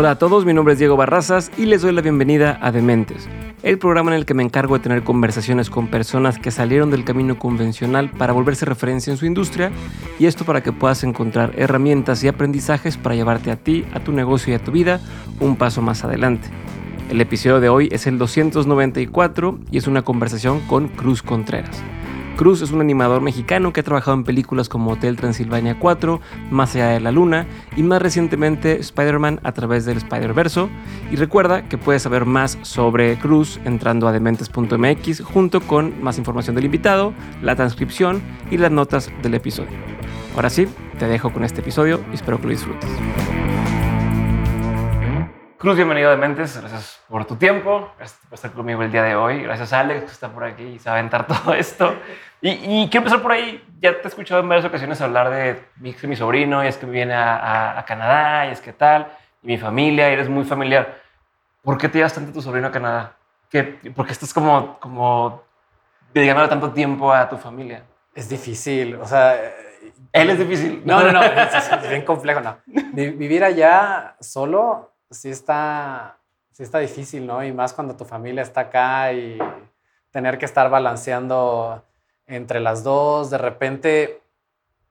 Hola a todos, mi nombre es Diego Barrazas y les doy la bienvenida a Dementes, el programa en el que me encargo de tener conversaciones con personas que salieron del camino convencional para volverse referencia en su industria y esto para que puedas encontrar herramientas y aprendizajes para llevarte a ti, a tu negocio y a tu vida un paso más adelante. El episodio de hoy es el 294 y es una conversación con Cruz Contreras. Cruz es un animador mexicano que ha trabajado en películas como Hotel Transilvania 4, Más allá de la luna y más recientemente Spider-Man a través del Spider-Verso. Y recuerda que puedes saber más sobre Cruz entrando a dementes.mx junto con más información del invitado, la transcripción y las notas del episodio. Ahora sí, te dejo con este episodio y espero que lo disfrutes. Cruz, bienvenido a Dementes. Gracias por tu tiempo. Gracias por estar conmigo el día de hoy. Gracias a Alex que está por aquí y sabe aventar todo esto. Y, y, quiero empezar por ahí. Ya te he escuchado en varias ocasiones hablar de mi, mi sobrino y es que viene a, a, a, Canadá y es que tal. Y mi familia, y eres muy familiar. ¿Por qué te llevas tanto a tu sobrino a Canadá? ¿Qué, ¿Por qué estás como, como dedicándole tanto tiempo a tu familia? Es difícil. O sea, él es difícil. No, no, no. es, es bien complejo. No. Vivir allá solo sí está, sí está difícil, ¿no? Y más cuando tu familia está acá y tener que estar balanceando entre las dos, de repente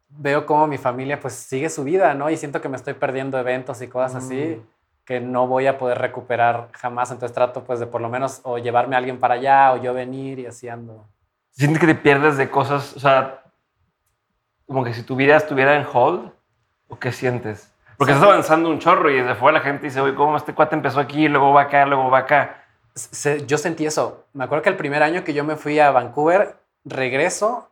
veo cómo mi familia pues sigue su vida, ¿no? Y siento que me estoy perdiendo eventos y cosas así que no voy a poder recuperar jamás, entonces trato pues de por lo menos o llevarme a alguien para allá o yo venir y así ando. ¿Sientes que te pierdes de cosas, o sea, como que si tu vida estuviera en hold? ¿O qué sientes? Porque estás avanzando un chorro y desde fuera la gente dice, oye, ¿cómo este cuate empezó aquí, luego va acá, luego va acá? Yo sentí eso. Me acuerdo que el primer año que yo me fui a Vancouver, regreso,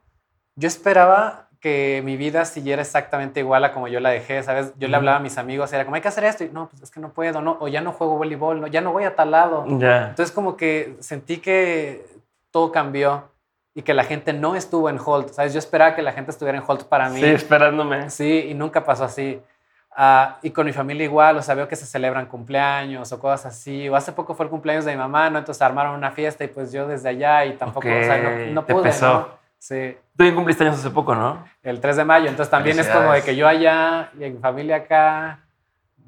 yo esperaba que mi vida siguiera exactamente igual a como yo la dejé, ¿sabes? Yo le hablaba a mis amigos, era como, hay que hacer esto, y no, pues es que no puedo, no, o ya no juego voleibol, no, ya no voy a tal lado. Yeah. Entonces como que sentí que todo cambió y que la gente no estuvo en hold, ¿sabes? Yo esperaba que la gente estuviera en hold para mí. Sí, esperándome. Sí, y nunca pasó así. Uh, y con mi familia igual, o sea, veo que se celebran cumpleaños o cosas así. O hace poco fue el cumpleaños de mi mamá, ¿no? Entonces armaron una fiesta y pues yo desde allá y tampoco, okay. o sea, no, no Te pude, pesó. ¿no? Sí. Tú también cumpliste años hace poco, ¿no? El 3 de mayo, entonces también es como de que yo allá y en familia acá.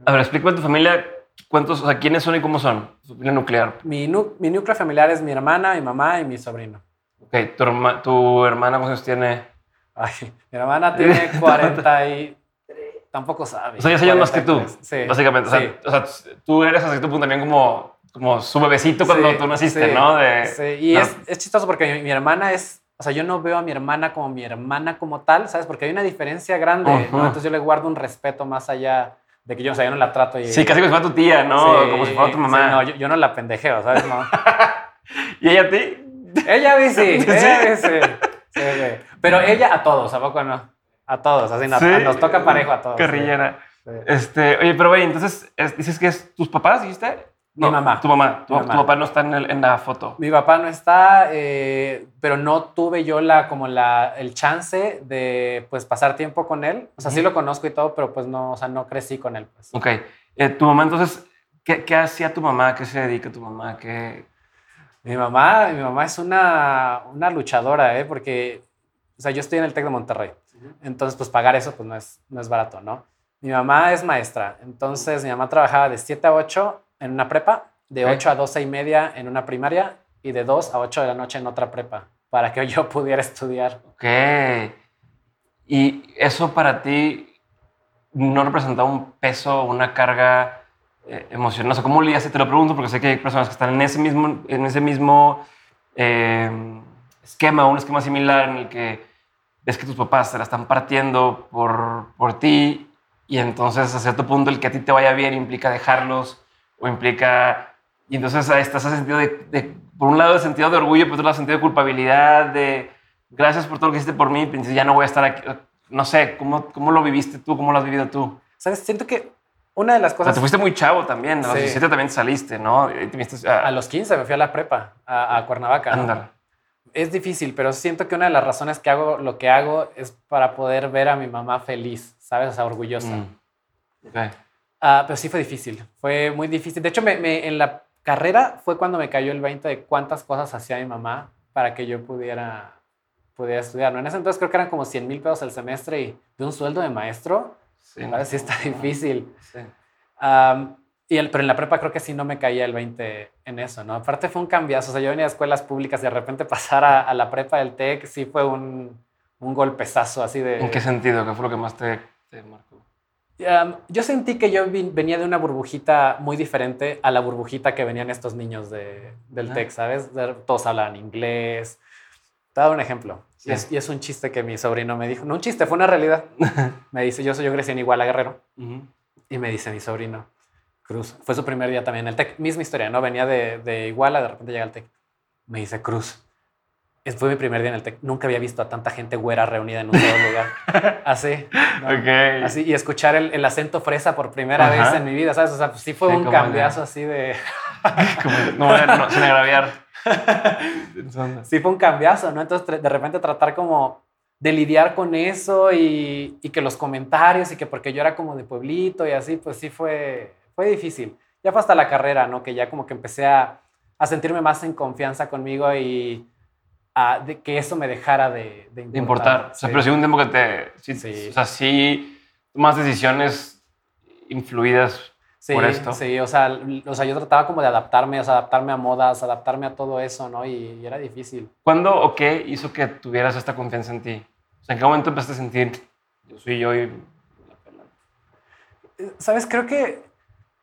A ver, explícame tu familia, cuántos, o sea, quiénes son y cómo son, tu familia nuclear. Mi, nu mi núcleo familiar es mi hermana, mi mamá y mi sobrino. Ok, tu, herma, tu hermana, ¿cuántos tiene? Ay, mi hermana tiene 40 y... Tampoco sabe. O sea, ya se más que tú, sí. básicamente. O sea, sí. o sea, tú eres hasta cierto punto también como, como su bebecito cuando Sí, tú naciste, ¿no? De, Sí, y no. es, es chistoso porque mi, mi hermana es, o sea, yo no veo a mi hermana como mi hermana como tal, ¿sabes? Porque hay una diferencia grande, ¿no? Entonces yo le guardo un respeto más allá de que yo, o sea, yo no la trato y... Sí, casi como si fuera tu tía, ¿no? Como si fuera tu mamá. no, yo, yo no la pendejeo, ¿sabes? No. ¿Y ella a ti? ella dice, Sí. ella dice. Pero ella a todos, ¿a poco no? A todos, así nos, Sí. nos toca parejo a todos. Carrillera. Sí. Este, oye, pero güey, entonces es- dices que es tus papás, dijiste? Mi mamá. Tu mamá. Tu, papá no está en, el- en la foto. Mi papá no está, eh, pero no tuve yo la, como la, el chance de pues pasar tiempo con él. O sea, sí lo conozco y todo, pero pues no, o sea, no crecí con él. Pues. Ok. Eh, tu mamá, entonces, ¿qué, qué hacía tu mamá? ¿A ¿Qué se dedica tu mamá? ¿Qué... Mi mamá, mi mamá es una, una luchadora, ¿eh? Porque, o sea, yo estoy en el TEC de Monterrey. Entonces, pues pagar eso pues no es, no es barato, ¿no? Mi mamá es maestra. Entonces, mi mamá trabajaba de 7 a 8 en una prepa, de Ok. 8 a 12 y media en una primaria y de 2 a 8 de la noche en otra prepa para que yo pudiera estudiar. Ok. ¿Y eso para ti no representaba un peso, una carga eh, emocional? O sea, ¿cómo lidiaste? Te lo pregunto porque sé que hay personas que están en ese mismo, en ese mismo eh, esquema, un esquema similar en el que ves que tus papás se la están partiendo por, por ti y entonces a cierto punto el que a ti te vaya bien implica dejarlos o implica... Y entonces estás ese sentido de, de- por un lado el sentido de orgullo, por otro lado el sentido de culpabilidad, de gracias por todo lo que hiciste por mí, pero ya no voy a estar aquí. No sé, ¿cómo, cómo lo viviste tú? ¿Cómo lo has vivido tú? ¿Sabes? Siento que una de las O sea, cosas... te fuiste muy chavo también, a los Sí. 17 también saliste, ¿no? A- A los 15 me fui a la prepa, a, a Cuernavaca. ¿no? Es difícil, pero siento que una de las razones que hago lo que hago es para poder ver a mi mamá feliz, ¿sabes? O sea, orgullosa. Mm. Ok. Ah, pero sí fue difícil, fue muy difícil. De hecho, me- me- en la carrera fue cuando me cayó el 20 de cuántas cosas hacía mi mamá para que yo pudiera, pudiera estudiar. ¿no? En ese entonces creo que eran como 100 mil pesos al semestre y de un sueldo de maestro, Sí, sí está difícil. Sí. Am, Y el, pero en la prepa creo que sí no me caía el 20 en eso, ¿no? Aparte fue un cambiazo. O sea, yo venía de escuelas públicas y de repente pasar a, a la prepa del TEC sí fue un, un, golpezazo así de... ¿En qué sentido? ¿Qué fue lo que más te, te marcó? Um, yo sentí que yo venía de una burbujita muy diferente a la burbujita que venían estos niños de, del TEC, ¿sabes? Todos hablaban inglés. Te voy a dar un ejemplo. Y, es, y, es, un chiste que mi sobrino me dijo. No un chiste, fue una realidad. me dice, yo, soy, yo crecí en Iguala Guerrero. Y me dice mi sobrino, Cruz. Fue su primer día también en el TEC. Misma historia, ¿no? Venía de, de Iguala, de repente llega al TEC. Me dice, Cruz, fue mi primer día en el TEC. Nunca había visto a tanta gente güera reunida en un solo lugar. Así. ¿no? Así. Y escuchar el, el, acento fresa por primera vez en mi vida, ¿sabes? O sea, pues sí fue sí, un cambiazo así de... como, no, no, sin agraviar. sí fue un cambiazo, ¿no? Entonces, de repente tratar como de lidiar con eso y, y, que los comentarios y que porque yo era como de pueblito y así, pues sí fue, fue difícil. Ya fue hasta la carrera, ¿no? Que ya como que empecé a, a sentirme más en confianza conmigo y a, de que eso me dejara de, de importar. De importar. O sea, pero sí un tiempo que te... Sí, sí. O sea, sí tomas decisiones influidas sí, por esto. Sí, o sea, o sea, yo trataba como de adaptarme, o sea, adaptarme a modas, adaptarme a todo eso, ¿no? Y, y era difícil. ¿Cuándo o qué hizo que tuvieras esta confianza en ti? O sea, ¿en qué momento empezaste a sentir, yo soy yo y... Sabes, creo que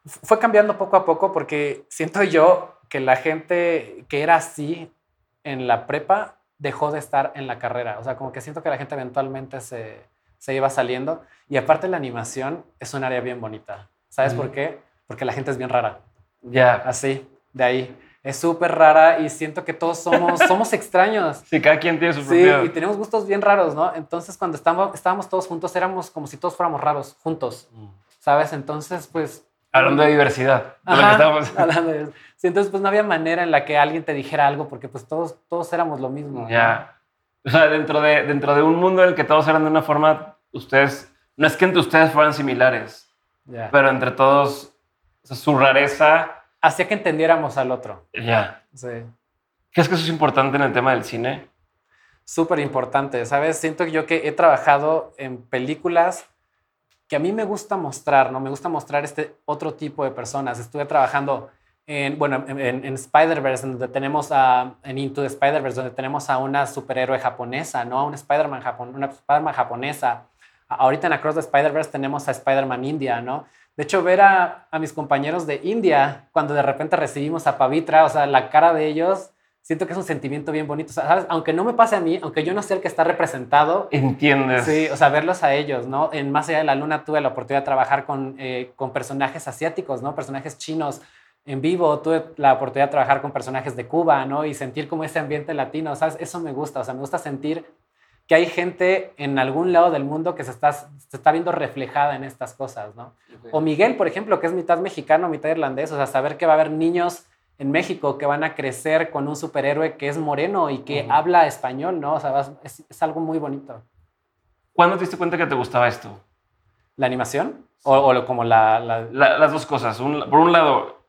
fue cambiando poco a poco porque siento yo que la gente que era así en la prepa dejó de estar en la carrera. O sea, como que siento que la gente eventualmente se, se iba saliendo. Y aparte la animación es un área bien bonita. ¿Sabes por qué? Porque la gente es bien rara. Ya. Así, de ahí. Es súper rara y siento que todos somos, somos extraños. Sí, cada quien tiene su propio... Sí, y tenemos gustos bien raros, ¿no? Entonces, cuando estábamos, estábamos todos juntos, éramos como si todos fuéramos raros, juntos. ¿Sabes? Entonces, pues... Hablando de diversidad. De Ajá, estábamos... hablando de Sí, entonces, pues no había manera en la que alguien te dijera algo porque pues todos, todos éramos lo mismo. Ya. ¿no? O sea, dentro de, dentro de un mundo en el que todos eran de una forma, ustedes, no es que entre ustedes fueran similares, ya. pero entre todos, o sea, su rareza... Hacía que entendiéramos al otro. Ya. Sí. ¿Crees que eso es importante en el tema del cine? Súper importante, ¿sabes? Siento yo que he trabajado en películas que a mí me gusta mostrar, ¿no? Me gusta mostrar este otro tipo de personas. Estuve trabajando en, bueno, en, en Spider-Verse, donde tenemos a, en Into the Spider-Verse, donde tenemos a una superhéroe japonesa, ¿no? A una Spider-Man japon, una Spider japonesa. Ahorita en Across the Spider-Verse tenemos a Spider-Man India, ¿no? De hecho, ver a, a, mis compañeros de India, cuando de repente recibimos a Pavitra, o sea, la cara de ellos, siento que es un sentimiento bien bonito. O sea, ¿sabes? Aunque no me pase a mí, aunque yo no sea el que está representado. Entiendes. Sí, o sea, verlos a ellos, ¿no? En Más allá de la luna tuve la oportunidad de trabajar con, eh, con personajes asiáticos, ¿no? Personajes chinos, en vivo, tuve la oportunidad de trabajar con personajes de Cuba, ¿no? Y sentir como ese ambiente latino, ¿sabes? Eso me gusta, o sea, me gusta sentir que hay gente en algún lado del mundo que se está, se está viendo reflejada en estas cosas, ¿no? Okay. O Miguel, por ejemplo, que es mitad mexicano, mitad irlandés, o sea, saber que va a haber niños en México que van a crecer con un superhéroe que es moreno y que uh -huh. habla español, ¿no? O sea, es, es, algo muy bonito. ¿Cuándo te diste cuenta que te gustaba esto? ¿La animación? ¿O, o como la, la... la, las dos cosas. Un, por un lado,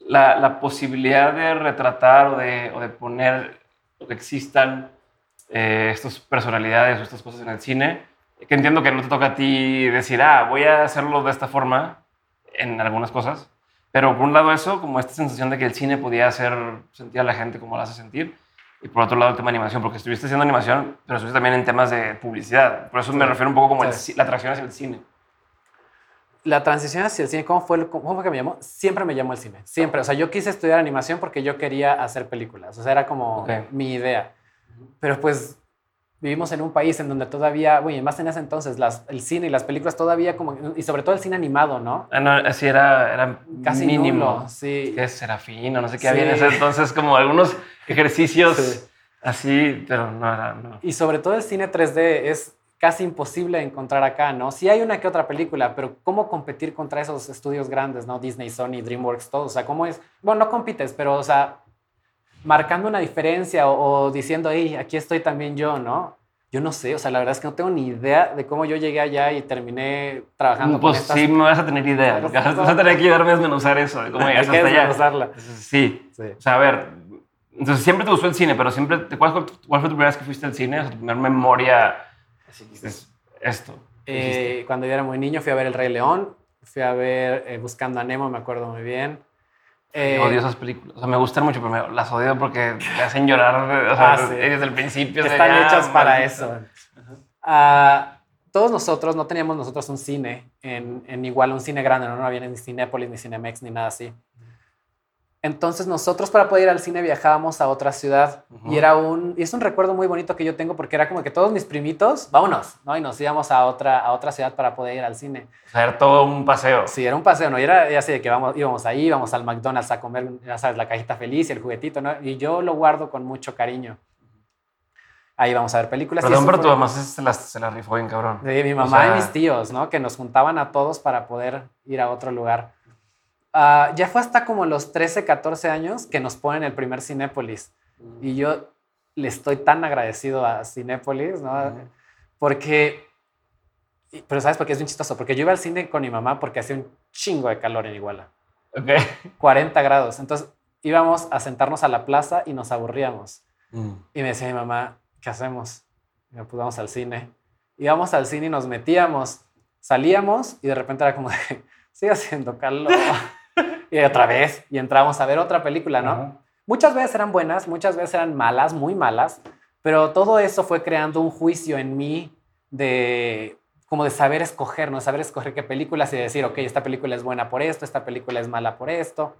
la, la, posibilidad de retratar o de, o de poner que existan eh, estas personalidades o estas cosas en el cine, que entiendo que no te toca a ti decir, ah, voy a hacerlo de esta forma en algunas cosas, pero por un lado eso, como esta sensación de que el cine podía hacer sentir a la gente como la hace sentir, y por otro lado el tema de animación, porque estuviste haciendo animación, pero estuviste también en temas de publicidad, por eso sí. me refiero un poco como sí. el, la atracción hacia el cine la transición hacia el cine, ¿cómo fue, ¿cómo fue que me llamó? Siempre me llamó el cine, siempre. O sea, yo quise estudiar animación porque yo quería hacer películas. O sea, era como okay. mi idea. Pero pues vivimos en un país en donde todavía, bueno, más en ese entonces, las, el cine y las películas todavía como, y sobre todo el cine animado, ¿no? Ah, no, así era, era casi mínimo. Nulo, sí. Que es serafino, no sé qué sí. había en ese entonces, como algunos ejercicios sí. así, pero no era, no. Y sobre todo el cine 3D es casi imposible encontrar acá, ¿no? Sí hay una que otra película, pero ¿cómo competir contra esos estudios grandes, ¿no? Disney, Sony, DreamWorks, todo. O sea, ¿cómo es? Bueno, no compites, pero, o sea, marcando una diferencia o, o diciendo, hey, aquí estoy también yo, ¿no? Yo no sé, o sea, la verdad es que no tengo ni idea de cómo yo llegué allá y terminé trabajando pues con estas... sí, me vas a tener idea. Vas, vas a tener que ayudarme a desmenuzar eso, de cómo llegaste hasta allá. Sí. sí. O sea, a ver, entonces siempre te gustó el cine, pero siempre, ¿cuál fue, cuál fue tu primera vez que fuiste al cine? O sea, tu primera memoria Así que es esto. Eh, cuando yo era muy niño fui a ver El Rey León. fui a ver eh, Buscando a Nemo, me acuerdo muy bien. Eh, odio esas películas. O sea, me gustan mucho, pero las odio porque me hacen llorar o sea, ah, desde el principio. Están hechas para eso. Uh, todos nosotros, no teníamos nosotros un cine en, en igual, un cine grande, no, no había ni Cinépolis, ni Cinemex, ni nada así. Entonces nosotros para poder ir al cine viajábamos a otra ciudad y era un y es un recuerdo muy bonito que yo tengo porque era como que todos mis primitos, vámonos, ¿no? Y nos íbamos a otra a otra ciudad para poder ir al cine. O sea, era todo un paseo. Sí, era un paseo, ¿no? Y era así de que vamos, íbamos ahí, íbamos al McDonald's a comer, ya sabes, la cajita feliz y el juguetito, ¿no? Y yo lo guardo con mucho cariño. Ahí vamos a ver películas. Perdón, pero tu mamá se la, se la rifó bien cabrón. Sí, mi mamá y mis tíos, ¿no? Que nos juntaban a todos para poder ir a otro lugar. Ah, ya fue hasta como los 13, 14 años que nos ponen el primer Cinépolis. Y yo le estoy tan agradecido a Cinépolis, ¿no? Porque, pero ¿sabes por qué es bien chistoso? Porque yo iba al cine con mi mamá porque hacía un chingo de calor en Iguala. Ok. 40 grados. Entonces íbamos a sentarnos a la plaza y nos aburríamos. Mm. Y me decía mi mamá, ¿qué hacemos? Y pues vamos al cine. Íbamos al cine y nos metíamos, salíamos y de repente era como de, sigue haciendo calor. y otra vez, y entramos a ver otra película, ¿no? Muchas veces eran buenas, muchas veces eran malas, muy malas, pero todo eso fue creando un juicio en mí de como de saber escoger, ¿no? Saber escoger qué películas y decir, ok, esta película es buena por esto, esta película es mala por esto.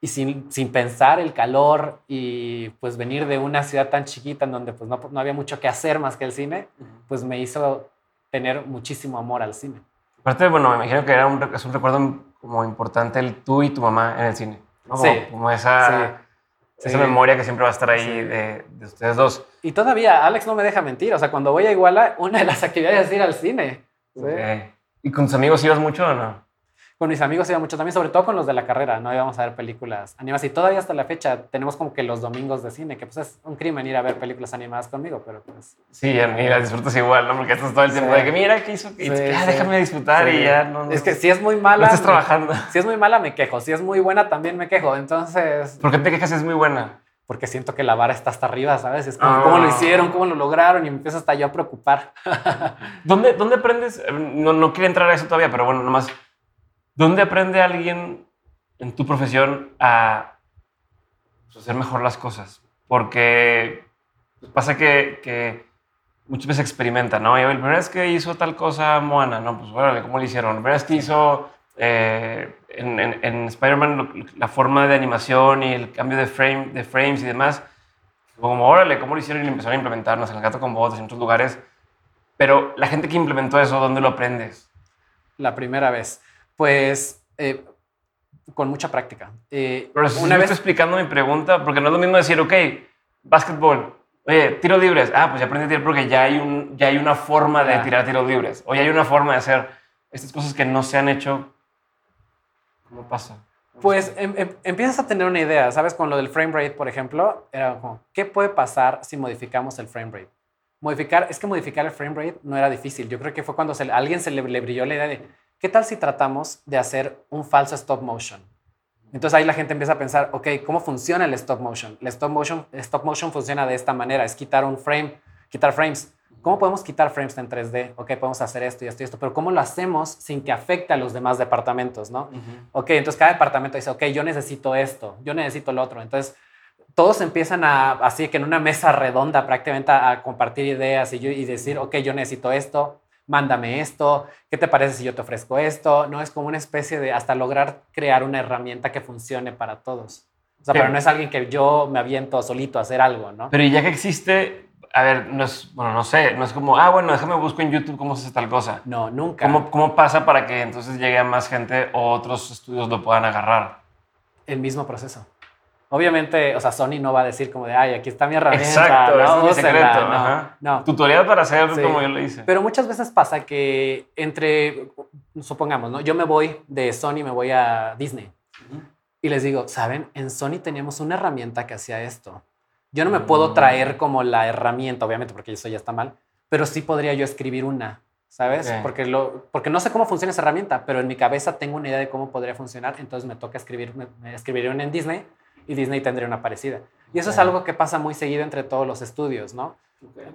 Y sin, sin pensar el calor y pues venir de una ciudad tan chiquita en donde pues no, no había mucho que hacer más que el cine, pues me hizo tener muchísimo amor al cine. Aparte, bueno, me imagino que era un, es un recuerdo como importante el tú y tu mamá en el cine. Sí. Como esa, esa memoria que siempre va a estar ahí de, de, ustedes dos. Y todavía Alex no me deja mentir. O sea, cuando voy a Iguala, una de las actividades es ir al cine. ¿Y con tus amigos ibas mucho o no? Con mis amigos iba mucho también, sobre todo con los de la carrera, ¿no? Íbamos a ver películas animadas y todavía hasta la fecha tenemos como que los domingos de cine, que pues es un crimen ir a ver películas animadas conmigo, pero pues... Sí, y las disfrutas igual, ¿no? Porque estás todo el tiempo de que mira, ¿qué hizo? Sí, ah, déjame disfrutar y ya no, Es que si es muy mala... No estás trabajando. Si es muy mala, me quejo. Si es muy buena, también me quejo. Entonces... ¿Por qué te quejas si es muy buena? porque siento que la vara está hasta arriba, ¿sabes? Es como, ¿cómo lo ah. hicieron? ¿Cómo lo lograron? Y me empiezo hasta yo a preocupar. ¿Dónde, ¿Dónde aprendes? No, no quiero entrar a eso todavía, pero bueno, nomás ¿Dónde aprende alguien en tu profesión a pues, hacer mejor las cosas? Porque pasa que, muchas veces experimenta, ¿no? Y primera vez que hizo tal cosa Moana, ¿no? Pues bueno, ¿cómo lo hicieron? Primera vez que hizo eh, en, Spider-Man la forma de animación y el cambio de, frame, de frames y demás, como, órale, ¿cómo lo hicieron? Y empezaron a implementarnos en el gato con botas en otros lugares. Pero la gente que implementó eso, ¿dónde lo aprendes? La primera vez. Pues eh, con mucha práctica. Eh, Pero si una vez estoy explicando mi pregunta, porque no es lo mismo decir, ok, básquetbol, oye, tiro libres. Ah, pues ya aprendí a tirar porque ya hay, un, ya hay una forma de tirar tiros libres. O ya hay una forma de hacer estas cosas que no se han hecho. ¿Cómo pasa? Pues em, em, empiezas a tener una idea, ¿sabes? Con lo del frame rate, por ejemplo, era como, ¿qué puede pasar si modificamos el frame rate? Modificar, es que modificar el frame rate no era difícil. Yo creo que fue cuando a alguien se le, le brilló la idea de, ¿qué tal si tratamos de hacer un falso stop motion? Entonces ahí la gente empieza a pensar, ok, ¿cómo funciona el stop motion? El stop motion, stop motion funciona de esta manera, es quitar un frame, quitar frames. ¿Cómo podemos quitar frames en 3D? Ok, podemos hacer esto y esto y esto, pero ¿cómo lo hacemos sin que afecte a los demás departamentos, no? Ok, entonces cada departamento dice, ok, yo necesito esto, yo necesito lo otro. Entonces todos empiezan a, así que en una mesa redonda prácticamente a, compartir ideas y, y decir, ok, yo necesito esto, mándame esto, ¿qué te parece si yo te ofrezco esto? No es como una especie de hasta lograr crear una herramienta que funcione para todos. O sea, pero, no es alguien que yo me aviento solito a hacer algo, ¿no? Pero ya que existe, a ver, no es, bueno, no sé, no es como, ah, bueno, déjame busco en YouTube cómo se hace tal cosa. No, nunca. ¿Cómo, ¿Cómo pasa para que entonces llegue a más gente o otros estudios lo puedan agarrar? El mismo proceso. Obviamente, o sea, Sony no va a decir como de, ay, aquí está mi herramienta. Exacto, ¿no? es secreto. No, Tutorial para hacer como yo lo hice. Pero muchas veces pasa que entre, supongamos, ¿no? Yo me voy de Sony, me voy a Disney. Y les digo, ¿saben? En Sony teníamos una herramienta que hacía esto. Yo no me puedo mm. traer como la herramienta, obviamente, porque eso ya está mal, pero sí podría yo escribir una, ¿sabes? Porque, lo, porque no sé cómo funciona esa herramienta, pero en mi cabeza tengo una idea de cómo podría funcionar, entonces me toca escribir, me, escribir una en Disney y Disney tendría una parecida. Y eso es algo que pasa muy seguido entre todos los estudios, ¿no?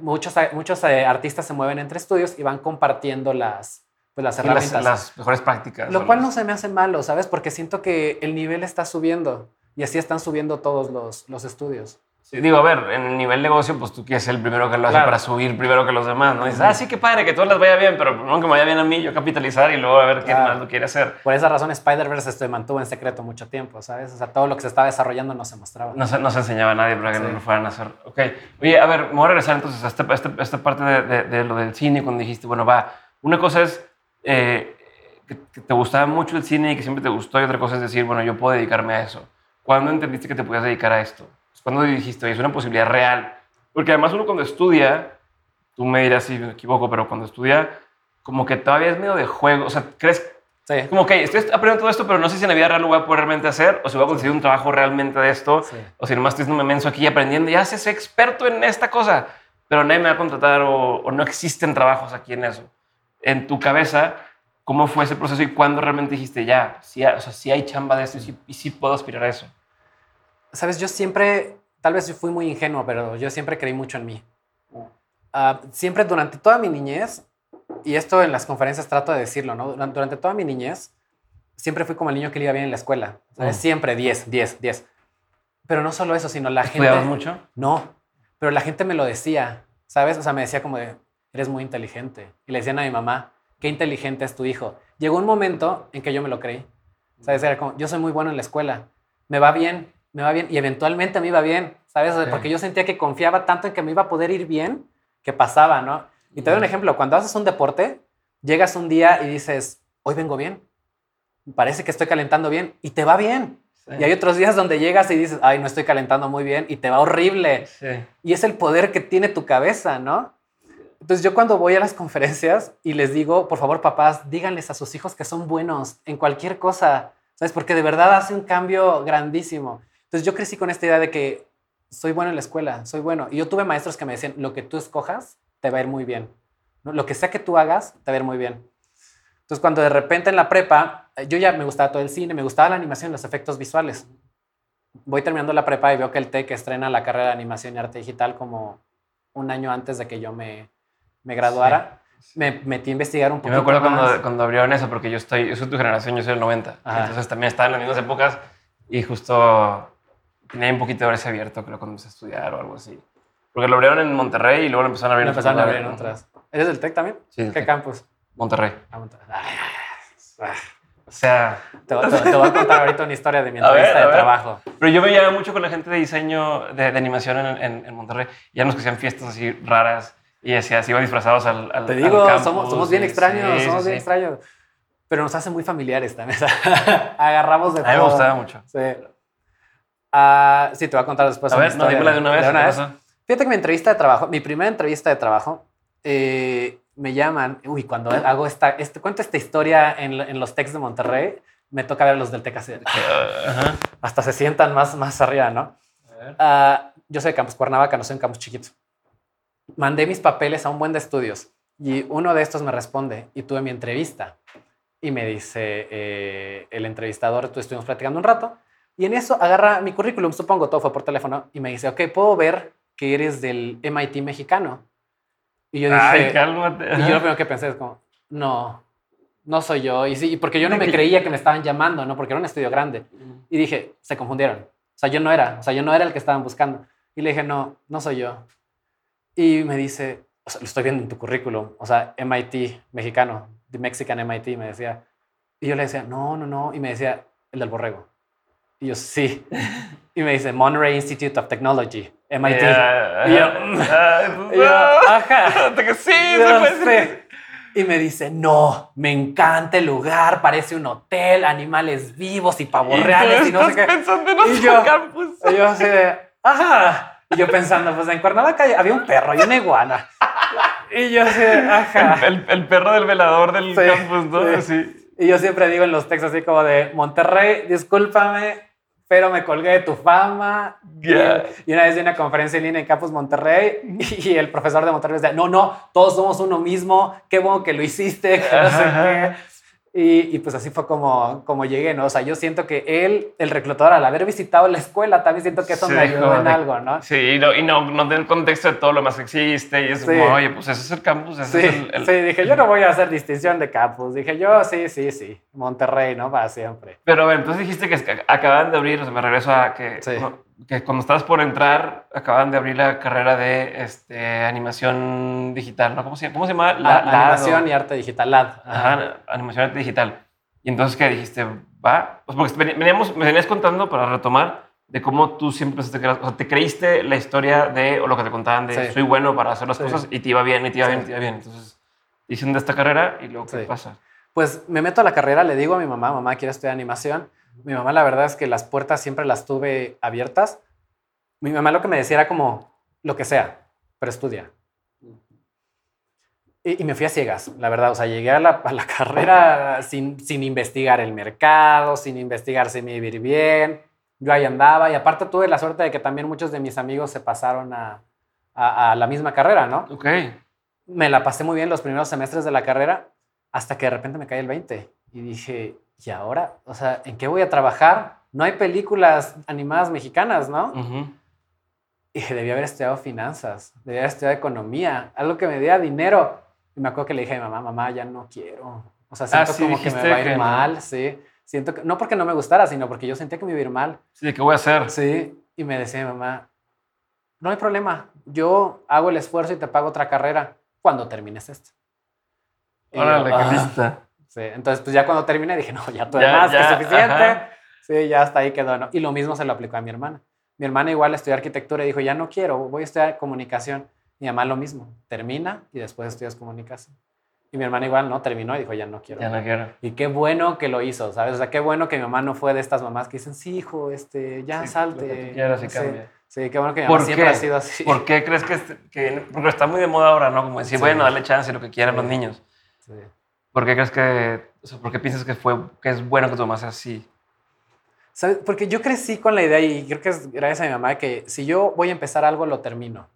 Muchos, muchos eh, artistas se mueven entre estudios y van compartiendo las, pues las herramientas. las mejores prácticas. Lo cual las- no se me hace malo, ¿sabes? Porque siento que el nivel está subiendo y así están subiendo todos los, los estudios. Sí, digo, a ver, en el nivel negocio, pues tú quieres ser el primero que lo hace Claro. para subir primero que los demás, ¿no? Dices, ah, sí, qué padre, que todo les vaya bien, pero primero que me vaya bien a mí, yo capitalizar y luego a ver quién Claro. más lo quiere hacer. Por esa razón Spider-Verse se mantuvo en secreto mucho tiempo, ¿sabes? O sea, todo lo que se estaba desarrollando no se mostraba. No se, no se enseñaba a nadie para que Sí. no lo fueran a hacer. Ok. Oye, a ver, me voy a regresar entonces a, este- a este- a esta parte de, de- de lo del cine, cuando dijiste, bueno, va, una cosa es eh, que, que te gustaba mucho el cine y que siempre te gustó, y otra cosa es decir, bueno, yo puedo dedicarme a eso. ¿Cuándo entendiste que te podías dedicar a esto? ¿Cuándo dijiste, es una posibilidad real? Porque además uno cuando estudia, tú me dirás si me equivoco, pero cuando estudia, como que todavía es medio de juego, o sea, crees Sí. como que estoy aprendiendo todo esto, pero no sé si en la vida real lo voy a poder realmente hacer o si voy a conseguir un trabajo realmente de esto Sí. o si nomás estoy haciendo menso aquí aprendiendo. Ya sé, soy experto en esta cosa, pero nadie me va a contratar o, o no existen trabajos aquí en eso. En tu cabeza, ¿cómo fue ese proceso y cuándo realmente dijiste ya? Sí, o sea, sí hay chamba de esto y sí, y sí puedo aspirar a eso. Sabes, yo siempre, tal vez fui muy ingenuo, pero yo siempre creí mucho en mí. Ah, siempre durante toda mi niñez, y esto en las conferencias trato de decirlo, ¿no? Durante, toda mi niñez, siempre fui como el niño que le iba bien en la escuela. ¿sabes? Mm. Siempre 10, 10, 10. Pero no solo eso, sino la gente... ¿Estudiabas mucho? No, pero la gente me lo decía, ¿sabes? O sea, me decía como de, eres muy inteligente. Y le decían a mi mamá, qué inteligente es tu hijo. Llegó un momento en que yo me lo creí. ¿Sabes? Era como, yo soy muy bueno en la escuela, me va bien, me va bien. Y eventualmente me iba bien, ¿sabes? Sí. Porque yo sentía que confiaba tanto en que me iba a poder ir bien, que pasaba, ¿no? Y te doy un ejemplo, cuando haces un deporte, llegas un día y dices, hoy vengo bien, parece que estoy calentando bien, y te va bien. Y hay otros días donde llegas y dices, ay, no estoy calentando muy bien, y te va horrible. Sí. Y es el poder que tiene tu cabeza, ¿no? Entonces yo cuando voy a las conferencias y les digo, por favor, papás, díganles a sus hijos que son buenos en cualquier cosa, ¿sabes? Porque de verdad hace un cambio grandísimo. Entonces yo crecí con esta idea de que soy bueno en la escuela, soy bueno. Y yo tuve maestros que me decían, lo que tú escojas te va a ir muy bien. ¿no? Lo que sea que tú hagas te va a ir muy bien. Entonces cuando de repente en la prepa, eh, yo ya me gustaba todo el cine, me gustaba la animación, los efectos visuales. Voy terminando la prepa y veo que el TEC estrena la carrera de animación y arte digital como un año antes de que yo me, me graduara. Me metí a investigar un poco. me acuerdo cuando, cuando abrieron eso, porque yo estoy, yo soy tu generación, yo soy del 90. Ajá. Entonces también estaba en las mismas épocas y justo tenía un poquito de ese abierto, creo, cuando empecé a estudiar o algo así. Porque lo abrieron en Monterrey y luego lo empezaron a abrir Me en empezaron a abrir en otras. ¿Eres del TEC también? Sí, ¿Qué TEC. campus? Monterrey. Ah, Monterrey. Ah, O sea, Te, te- te voy a contar ahorita una historia de mi ver, entrevista a de ver. trabajo. pero yo veía mucho con la gente de diseño, de, de animación en, en, en Monterrey. Y ya nos que hacían fiestas así raras y decía, así iban disfrazados al, al Te al digo, campus, somos, somos bien extraños, sí, somos sí, bien sí. extraños. Pero nos hacen muy familiares también. Agarramos de A mí me todo. gustaba mucho. Sí. Ah, sí, te voy a contar después. A una ver, no, dímela de una vez. ¿qué pasó? Fíjate que mi entrevista de trabajo, mi primera entrevista de trabajo, eh, me llaman, uy, cuando hago esta, este, cuento esta historia en, en los Tecs de Monterrey, me toca ver a los del Tec así, Ajá. hasta se sientan más, más arriba, ¿no? Ah, yo soy de Campus Cuernavaca, no soy un campus chiquito. Mandé mis papeles a un buen de estudios y uno de estos me responde y tuve mi entrevista. Y me dice eh, el entrevistador, tú estuvimos platicando un rato y en eso agarra mi currículum, supongo, todo fue por teléfono y me dice, ok, puedo ver que eres del MIT mexicano. Y yo dije, Ay, cálmate. y yo lo primero que pensé es como, no, no soy yo. Y sí, porque yo no me creía que me estaban llamando, ¿no? Porque era un estudio grande. Y dije, se confundieron. O sea, yo no era, o sea, yo no era el que estaban buscando. Y le dije, no, no soy yo. Y me dice, o sea, lo estoy viendo en tu currículum, o sea, MIT, mexicano, the Mexican MIT, me decía. Y yo le decía, no, no, no. Y me decía, el del borrego. Y yo, sí. Y me dice, Monterey Institute of Technology, MIT. Ya, Y yo, mm. Pues, Y yo, ajá. Hasta que sí, Yo sé. Y me dice, no, me encanta el lugar, parece un hotel, animales vivos y pavos reales y no sé qué. pensando en Y yo- campus. Y yo así de, ajá. Y yo pensando, pues en Cuernavaca había un perro y una iguana. Y yo así de, ajá. El, el perro del velador del Sí, campus, ¿no? sí. Sí. Y yo siempre digo en los textos así como de, Monterrey, discúlpame, pero me colgué de tu fama. Ya. Y, una vez di una conferencia en línea en Campus Monterrey y el profesor de Monterrey decía, no, no, todos somos uno mismo, qué bueno que lo hiciste, que no sé qué. Y, y, pues así fue como, como llegué, ¿no? O sea, yo siento que él, el reclutador, al haber visitado la escuela, también siento que eso me ayudó en algo, ¿no? Sí, y no, y no, no el contexto de todo lo más que existe. Y es como, oye, pues ese es el campus. Ese sí, es el, sí, dije, yo no voy a hacer distinción de campus. Dije, yo sí, sí, sí. Monterrey, ¿no? Para siempre. Pero a ver, entonces dijiste que acaban de abrir, o sea, me regreso a que, que cuando estabas por entrar, acaban de abrir la carrera de este, animación digital, ¿no? ¿Cómo se, cómo se llama? La, animación y arte digital, LAD. Ajá, animación y arte digital. Y entonces, ¿qué dijiste? ¿Va? Pues porque veníamos, me venías contando, para retomar, de cómo tú siempre te, o sea, te creíste la historia de, o lo que te contaban de soy bueno para hacer las cosas y te iba bien, y te iba bien, y te iba bien. Entonces, dicen de esta carrera y luego, ¿qué pasa? Pues me meto a la carrera, le digo a mi mamá, mamá, quiero estudiar animación. Mi mamá, la verdad es que las puertas siempre las tuve abiertas. Mi mamá lo que me decía era como, lo que sea, pero estudia. Y, me fui a ciegas, la verdad. O sea, llegué a la, carrera sin, sin, investigar el mercado, sin investigar si me iba a ir bien. Yo ahí andaba y aparte tuve la suerte de que también muchos de mis amigos se pasaron a, a, la misma carrera, ¿no? Ok. Me la pasé muy bien los primeros semestres de la carrera hasta que de repente me cae el 20 y dije, ¿y ahora? O sea, ¿en qué voy a trabajar? No hay películas animadas mexicanas, ¿no? Y debía haber estudiado finanzas, debía haber estudiado economía, algo que me diera dinero. Y me acuerdo que le dije a mi mamá, mamá, ya no quiero. O sea, siento ah, como que me va a ir mal, sí. Siento que, no porque no me gustara, sino porque yo sentía que me iba a ir mal. Sí, ¿qué voy a hacer? Sí, y me decía mi mamá, no hay problema, yo hago el esfuerzo y te pago otra carrera cuando termines esto. Órale, lista. Sí, entonces pues ya cuando terminé dije, no, ya tú más que suficiente. Sí, ya hasta ahí quedó. ¿no? Y lo mismo se lo aplicó a mi hermana. Mi hermana igual estudió arquitectura y dijo, ya no quiero, voy a estudiar comunicación. Mi mamá lo mismo, termina y después estudias comunicación. Y mi hermana igual, ¿no? Terminó y dijo, ya no quiero. Ya no quiero. Y qué bueno que lo hizo, ¿sabes? O sea, qué bueno que mi mamá no fue de estas mamás que dicen, sí, hijo, este, ya salte. Que sí, sí, qué bueno que mi mamá siempre ha sido así. ¿Por qué crees que, que, porque está muy de moda ahora, ¿no? Como decir, bueno, dale chance, lo que quieran los niños. Sí. ¿Por qué crees que, o sea, por qué piensas que, fue, que es bueno que tu mamá sea así? ¿Sabes? Porque yo crecí con la idea, y creo que es gracias a mi mamá, que si yo voy a empezar algo, lo termino.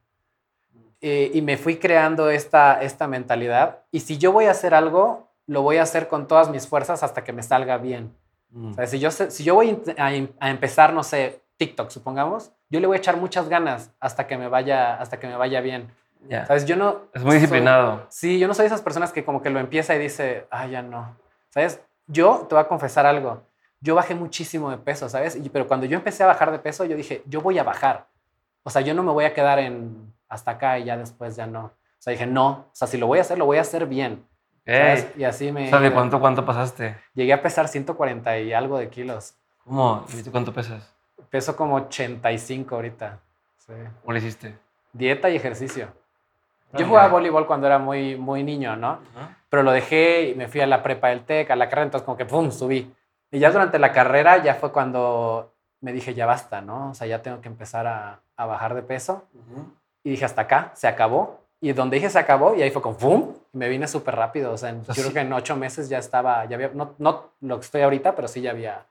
Eh, y me fui creando esta, esta mentalidad. Y si yo voy a hacer algo, lo voy a hacer con todas mis fuerzas hasta que me salga bien. Mm. si, yo, si yo voy a, empezar, no sé, TikTok, supongamos, yo le voy a echar muchas ganas hasta que me vaya, hasta que me vaya bien. ¿Sabes? Yo no... Es muy disciplinado. sí, yo no soy de esas personas que como que lo empieza y dice, ah, ya no. ¿Sabes? Yo te voy a confesar algo yo bajé muchísimo de peso, ¿sabes? pero cuando yo empecé a bajar de peso, yo dije, yo voy a bajar. O sea, yo no me voy a quedar en hasta acá y ya después ya no. O sea, dije, no, o sea, si lo voy a hacer, lo voy a hacer bien. Y así me... ¿Sabes cuánto, cuánto pasaste? Llegué a pesar 140 y algo de kilos. ¿Cómo? ¿Y tú cuánto pesas? Peso como 85 ahorita. Sí. ¿Cómo le hiciste? Dieta y ejercicio. Yo jugaba voleibol cuando era muy, muy niño, ¿no? Pero lo dejé y me fui a la prepa del TEC, a la carrera, entonces como que ¡pum! subí. Y ya durante la carrera ya fue cuando me dije, ya basta, ¿no? O sea, ya tengo que empezar a, a bajar de peso. Y dije, hasta acá, se acabó. Y donde dije se acabó, y ahí fue como ¡pum! Y me vine súper rápido. O sea, yo creo que en ocho meses ya estaba, ya había, no, no lo que estoy ahorita, pero sí ya había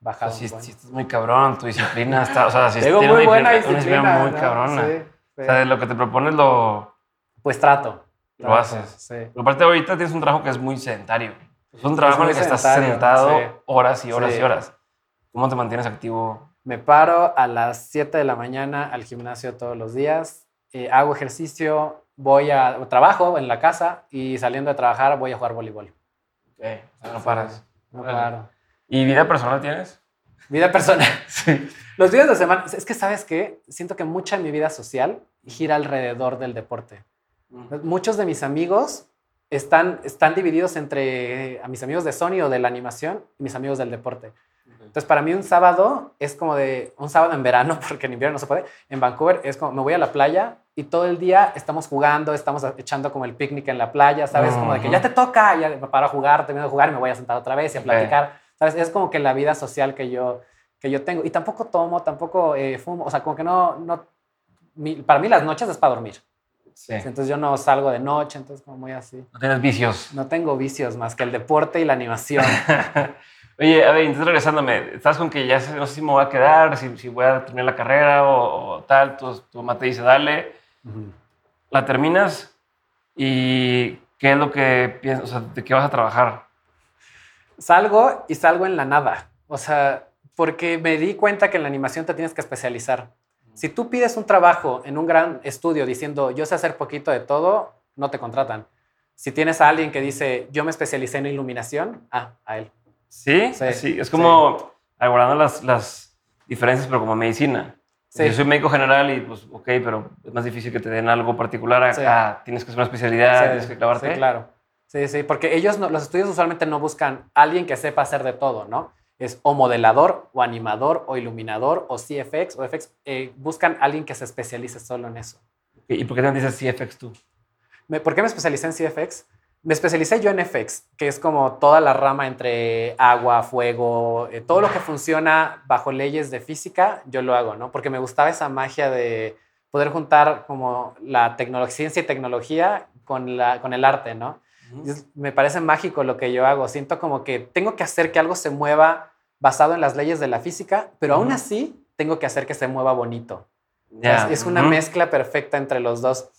bajado. sí, sí, estás muy cabrón, tu disciplina está, o sea, sí Tengo muy buena disciplina. Una muy cabrona. Sí, O sea, de lo que te propones lo... Pues trato. Lo haces. Sí. Pero aparte ahorita tienes un trabajo que es muy sedentario. Es un trabajo en el que estás sentado horas y horas y horas. ¿Cómo te mantienes activo? Me paro a las 7 de la mañana al gimnasio todos los días, eh, hago ejercicio, voy a trabajo en la casa y saliendo de trabajar voy a jugar voleibol. Ok, no paras. No paro. ¿Y vida personal tienes? Vida personal. sí. Los días de semana, es que sabes qué, siento que mucha de mi vida social gira alrededor del deporte. Muchos de mis amigos están, están divididos entre a mis amigos de Sony o de la animación y mis amigos del deporte. Entonces, para mí un sábado es como de un sábado en verano, porque en invierno no se puede. En Vancouver es como me voy a la playa y todo el día estamos jugando, estamos echando como el picnic en la playa, ¿sabes? Como de que ya te toca, ya me paro a jugar, termino de jugar y me voy a sentar otra vez y a platicar, ¿sabes? Es como que la vida social que yo, que yo tengo. Y tampoco tomo, tampoco eh, fumo, o sea, como que no, no para mí las noches es para dormir. Entonces yo no salgo de noche, entonces como muy así. No tienes vicios. No tengo vicios más que el deporte y la animación. Oye, a ver, entonces regresándome, estás con que ya no sé si me voy a quedar, si, si voy a terminar la carrera o, tal, tu, tu, mamá te dice, dale, la terminas y qué es lo que piensas, o sea, de qué vas a trabajar. salgo y salgo en la nada. O sea, porque me di cuenta que en la animación te tienes que especializar. Si tú pides un trabajo en un gran estudio diciendo yo sé hacer poquito de todo, no te contratan. Si tienes a alguien que dice yo me especialicé en iluminación, ah, a él. Sí, sí, es como abordando las, las diferencias, pero como medicina. Yo soy médico general y pues, ok, pero es más difícil que te den algo particular. Ah, tienes que hacer una especialidad, tienes que clavarte. Sí, claro. Sí, sí, porque ellos, los estudios usualmente no buscan alguien que sepa hacer de todo, ¿no? Es o modelador, o animador, o iluminador, o CFX, o FX. Eh, buscan alguien que se especialice solo en eso. ¿Y por qué no dices CFX tú? ¿Por qué me especialicé en CFX? Me especialicé yo en FX, que es como toda la rama entre agua, fuego, eh, todo lo que funciona bajo leyes de física, yo lo hago, ¿no? Porque me gustaba esa magia de poder juntar como la ciencia y tecnología con, la, con el arte, ¿no? Me parece mágico lo que yo hago. Siento como que tengo que hacer que algo se mueva basado en las leyes de la física, pero aún así tengo que hacer que se mueva bonito. Es, una mezcla perfecta entre los dos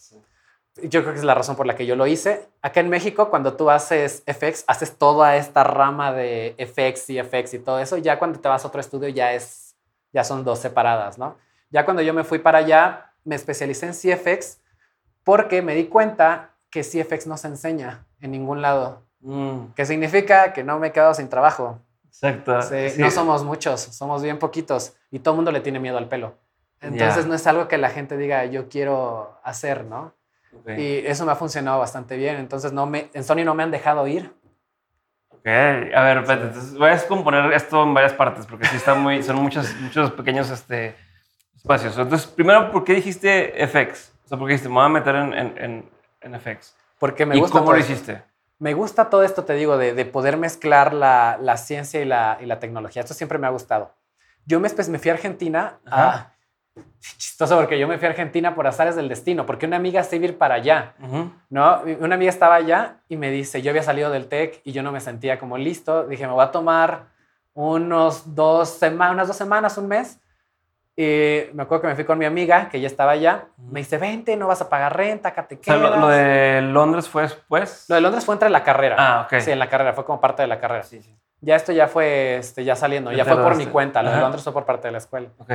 yo creo que es la razón por la que yo lo hice. Acá en México, cuando tú haces FX, haces toda esta rama de FX y FX y todo eso. Ya cuando te vas a otro estudio, ya, es, ya son dos separadas, ¿no? Ya cuando yo me fui para allá, me especialicé en CFX porque me di cuenta que CFX no se enseña en ningún lado. Mm. Que significa que no me he quedado sin trabajo. Exacto. No somos muchos, somos bien poquitos y todo el mundo le tiene miedo al pelo. Entonces no es algo que la gente diga, yo quiero hacer, ¿no? Y eso me ha funcionado bastante bien. Entonces, no me, en Sony no me han dejado ir. Ok, a ver, entonces voy a descomponer esto en varias partes porque sí está muy, son muchos, muchos pequeños este, espacios. Entonces, primero, ¿por qué dijiste FX? O sea, ¿por qué dijiste, me voy a meter en, en, en FX? Porque me ¿Y gusta. ¿Cómo lo hiciste? Me gusta todo esto, te digo, de, de poder mezclar la, la ciencia y la, y la, tecnología. Esto siempre me ha gustado. Yo me, me fui a Argentina a, chistoso porque yo me fui a Argentina por azares del destino, porque una amiga se iba a ir para allá, ¿no? Una amiga estaba allá y me dice, yo había salido del TEC y yo no me sentía como listo, dije, me voy a tomar unos dos semanas, unas dos semanas, un mes. Y me acuerdo que me fui con mi amiga, que ya estaba allá. Me dice, vente, no vas a pagar renta, acá te quedas. lo, de Londres fue después? Lo de Londres fue entre la carrera. Ah, ok. Sí, en la carrera, fue como parte de la carrera. Sí, sí. Ya esto ya fue este, ya saliendo, ya, fue por mi cuenta. Lo de Londres fue por parte de la escuela. Ok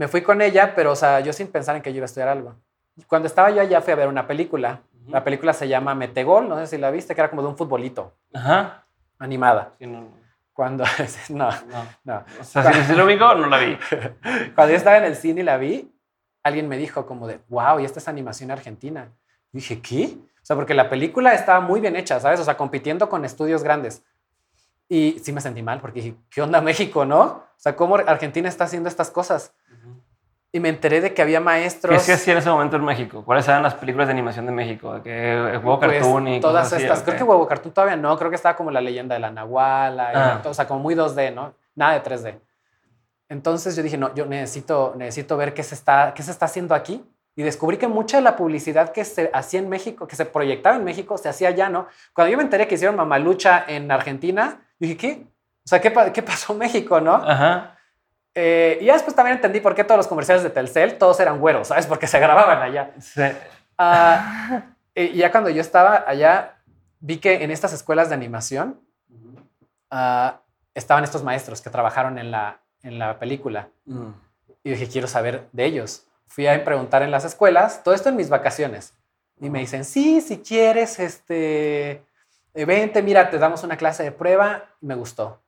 me fui con ella, pero o sea, yo sin pensar en que yo iba a estudiar algo. Cuando estaba yo allá fui a ver una película. La película se llama Metegol, no sé si la viste, que era como de un futbolito. Ajá. Animada. Sí, no, Cuando, no, no. O sea, si lo ubico, no la vi. Cuando yo estaba en el cine y la vi, alguien me dijo como de, wow, y esta es animación argentina. Y dije, ¿qué? O sea, porque la película estaba muy bien hecha, ¿sabes? O sea, compitiendo con estudios grandes. Y sí me sentí mal porque dije, ¿qué onda México, no? O sea, ¿cómo Argentina está haciendo estas cosas? Y me enteré de que había maestros. ¿Qué se hacía en ese momento en México? ¿Cuáles eran las películas de animación de México? ¿Que Huevo pues, Cartoon y todas estas. Creo que Huevo Cartoon todavía no. Creo que estaba como la leyenda de la Nahuala. Ah. o sea, como muy 2D, ¿no? Nada de 3D. Entonces yo dije, no, yo necesito, necesito ver qué se, está, qué se está haciendo aquí. Y descubrí que mucha de la publicidad que se hacía en México, que se proyectaba en México, se hacía allá, ¿no? Cuando yo me enteré que hicieron Mamalucha en Argentina, dije, ¿qué? O sea, ¿qué, qué pasó en México, no? Ajá. Eh, y ya después también entendí por qué todos los comerciales de Telcel, todos eran güeros, ¿sabes? Porque se grababan allá. Sí. Ah, y ya cuando yo estaba allá, vi que en estas escuelas de animación ah, estaban estos maestros que trabajaron en la, en la película. Mm. Y dije, quiero saber de ellos. Fui a preguntar en las escuelas, todo esto en mis vacaciones. Y me dicen, sí, si quieres, este, vente, mira, te damos una clase de prueba. Y me gustó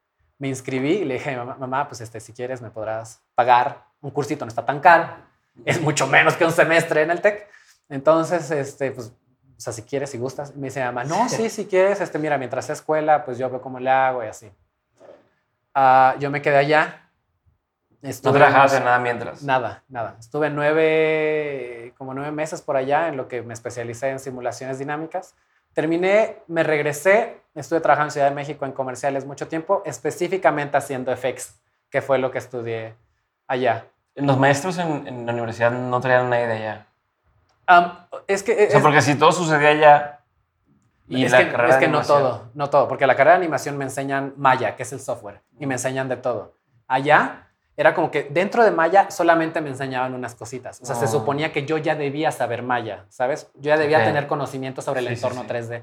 me inscribí y le dije, mamá, mamá, pues este, si quieres me podrás pagar un cursito, no está tan caro, es mucho menos que un semestre en el TEC. Entonces, este, pues, o sea, si quieres, si gustas. me dice, mamá, no, sí, si quieres, este, mira, mientras sea escuela, pues yo veo cómo le hago y así. Uh, yo me quedé allá. Estuve ¿No trabajabas en nada mientras? Nada, nada. Estuve nueve, como nueve meses por allá en lo que me especialicé en simulaciones dinámicas. Terminé, me regresé, estuve trabajando en Ciudad de México en comerciales mucho tiempo, específicamente haciendo FX, que fue lo que estudié allá. ¿Los maestros en, la universidad no traían nadie de allá? es que... porque si todo sucedía allá... Y es, que, es que no todo, no todo, porque la carrera de animación me enseñan Maya, que es el software, y me enseñan de todo. Allá era como que dentro de Maya solamente me enseñaban unas cositas. O sea, se oh. suponía que yo ya debía saber Maya, ¿sabes? Yo ya debía tener conocimiento sobre el entorno 3D.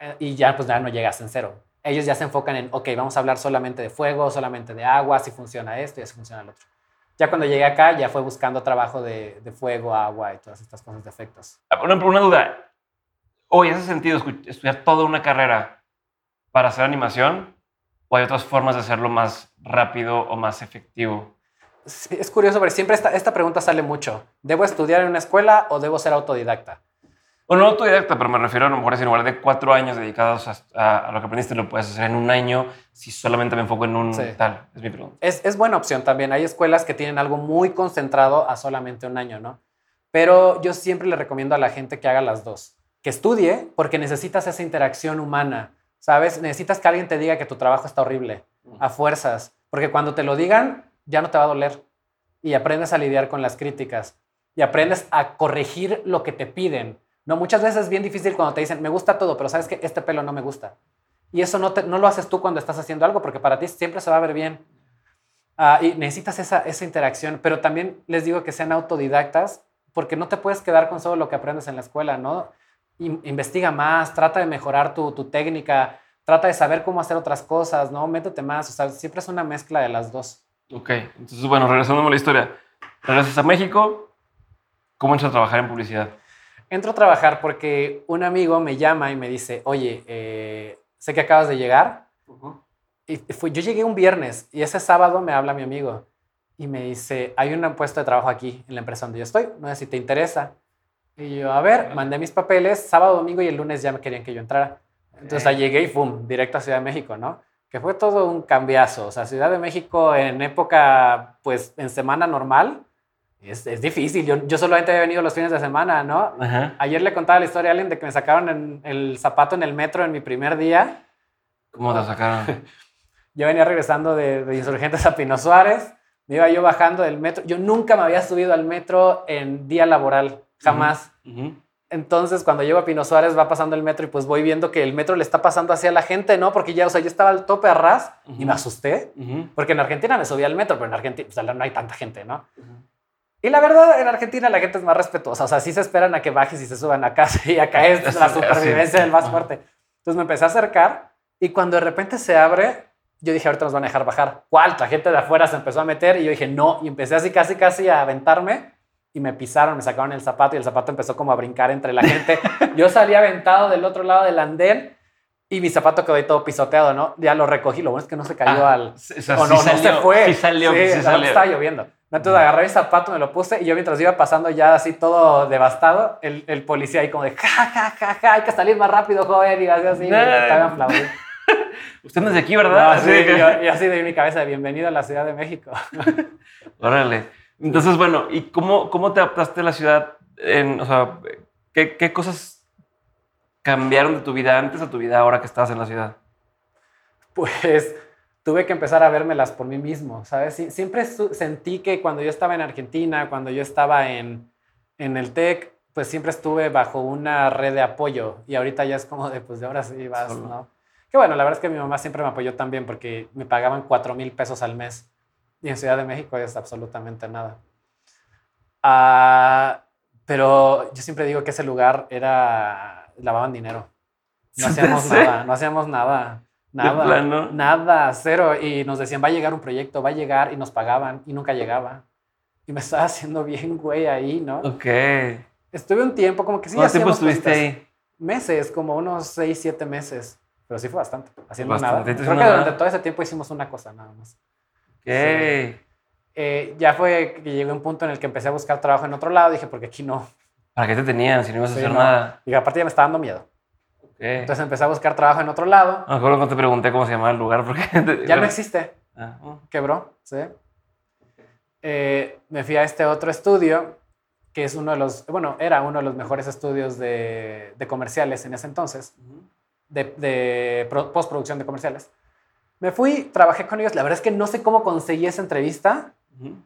Eh, y ya, pues ya no llegas en cero. ellos ya se enfocan en, ok, vamos a hablar solamente de fuego, solamente de agua, si funciona esto y así funciona el otro. Ya cuando llegué acá, ya fue buscando trabajo de, de fuego, agua y todas estas cosas de efectos. Ah, Una, una duda. Oye, ¿hace sentido estudiar toda una carrera para hacer animación? ¿O hay otras formas de hacerlo más rápido o más efectivo? Sí, es curioso, pero siempre esta, esta pregunta sale mucho. ¿Debo estudiar en una escuela o debo ser autodidacta? O no autodidacta, pero me refiero a lo mejor es en lugar de cuatro años dedicados a, a- a lo que aprendiste, lo puedes hacer en un año si solamente me enfoco en un Sí. tal. Es mi pregunta. Es, es buena opción también. Hay escuelas que tienen algo muy concentrado a solamente un año, ¿no? Pero yo siempre le recomiendo a la gente que haga las dos. Que estudie porque necesitas esa interacción humana, ¿sabes? Necesitas que alguien te diga que tu trabajo está horrible, a fuerzas. Porque cuando te lo digan, ya no te va a doler. Y aprendes a lidiar con las críticas. Y aprendes a corregir lo que te piden. No, muchas veces es bien difícil cuando te dicen, me gusta todo, pero sabes que este pelo no me gusta. Y eso no, no lo haces tú cuando estás haciendo algo, porque para ti siempre se va a ver bien. Ah, y necesitas esa, esa interacción, pero también les digo que sean autodidactas, porque no te puedes quedar con solo lo que aprendes en la escuela, ¿no? In- investiga más, trata de mejorar tu, tu técnica, trata de saber cómo hacer otras cosas, ¿no? Métete más, o sea, siempre es una mezcla de las dos. Ok, entonces, bueno, regresando a la historia. Regresas a México. ¿Cómo entras a trabajar en publicidad? Entro a trabajar porque un amigo me llama y me dice, oye, eh, sé que acabas de llegar, Y fue, yo llegué un viernes y ese sábado me habla mi amigo y me dice, hay un puesto de trabajo aquí en la empresa donde yo estoy, no sé si te interesa. Y yo, a ver, mandé mis papeles, sábado, domingo y el lunes ya me querían que yo entrara. Entonces ahí llegué y ¡pum! Directo a Ciudad de México, ¿no? Que fue todo un cambiazo. O sea, Ciudad de México en época, pues en semana normal, es, es difícil. Yo, yo solamente había venido los fines de semana, ¿no? Ajá. Ayer le contaba la historia a alguien de que me sacaron en el zapato en el metro en mi primer día. ¿Cómo te sacaron? Yo venía regresando de, de Insurgentes a Pino Suárez, me iba yo bajando del metro. Yo nunca me había subido al metro en día laboral, jamás. Ujú. Entonces, cuando llego a Pino Suárez, va pasando el metro y pues voy viendo que el metro le está pasando hacia la gente, ¿no? Porque ya, o sea, yo estaba al tope a ras y Ujú. me asusté. Ujú. Porque en Argentina me subí al metro, pero en Argentina o sea, no hay tanta gente, ¿no? Y la verdad, en Argentina la gente es más respetuosa. O sea, sí se esperan a que bajes y se suban a casa y acá es la supervivencia del más fuerte. Entonces me empecé a acercar y cuando de repente se abre, yo dije, ahorita nos van a dejar bajar. ¿Cuál? La gente de afuera se empezó a meter y yo dije, no. Y empecé así casi, casi a aventarme y me pisaron, me sacaron el zapato y el zapato empezó como a brincar entre la gente. yo salí aventado del otro lado del andén y mi zapato quedó ahí todo pisoteado, ¿no? Ya lo recogí. Lo bueno es que no se cayó Ah, al... o sea, o sí no, no salió, se fue. Sí salió, Sí, sí, salió. estaba lloviendo. Entonces agarré mi zapato, me lo puse y yo mientras iba pasando ya así todo devastado, el, el policía ahí como de ja, ja, ja, ja, hay que salir más rápido, joven, y así, así, estaba aplaudiendo. Usted no es de aquí, ¿verdad? No, Así sí, yo- y así de mi cabeza, bienvenido a la Ciudad de México. Órale. Entonces, bueno, ¿y cómo, cómo te adaptaste a la ciudad? En, o sea, ¿qué, qué cosas cambiaron de tu vida antes a tu vida ahora que estás en la ciudad? Pues tuve que empezar a vérmelas por mí mismo, ¿sabes? Sie- Siempre sentí que cuando yo estaba en Argentina, cuando yo estaba en, en el TEC, pues siempre estuve bajo una red de apoyo y ahorita ya es como de, pues de ahora sí vas, Solo. ¿no? Que bueno, la verdad es que mi mamá siempre me apoyó también porque me pagaban 4 mil pesos al mes y en Ciudad de México es absolutamente nada. Ah, pero yo siempre digo que ese lugar era, lavaban dinero. No hacíamos nada, no hacíamos nada. Nada, plano? nada, cero. Y nos decían, va a llegar un proyecto, va a llegar, y nos pagaban, y nunca llegaba. Y me estaba haciendo bien, güey, ahí, ¿no? Ok. Estuve un tiempo, como que sí, ¿Cuánto tiempo estuviste ahí? Meses, como unos seis, siete meses. Pero sí fue bastante, haciendo Bastante, nada. Creo que durante todo ese tiempo hicimos una cosa nada más. Ok. Eh, ya fue que llegué a un punto en el que empecé a buscar trabajo en otro lado. Dije, porque aquí no. ¿Para qué te tenían si no ibas a Sí, hacer no. nada? Y aparte ya me estaba dando miedo. Ok. Entonces empecé a buscar trabajo en otro lado. A lo mejor no te pregunté cómo se llamaba el lugar porque... Ya no existe. Ah, oh. quebró, ¿sí? Eh, me fui a este otro estudio, que es uno de los, bueno, era uno de los mejores estudios de, de comerciales en ese entonces, de, de pro- postproducción de comerciales. Me fui, trabajé con ellos, la verdad es que no sé cómo conseguí esa entrevista.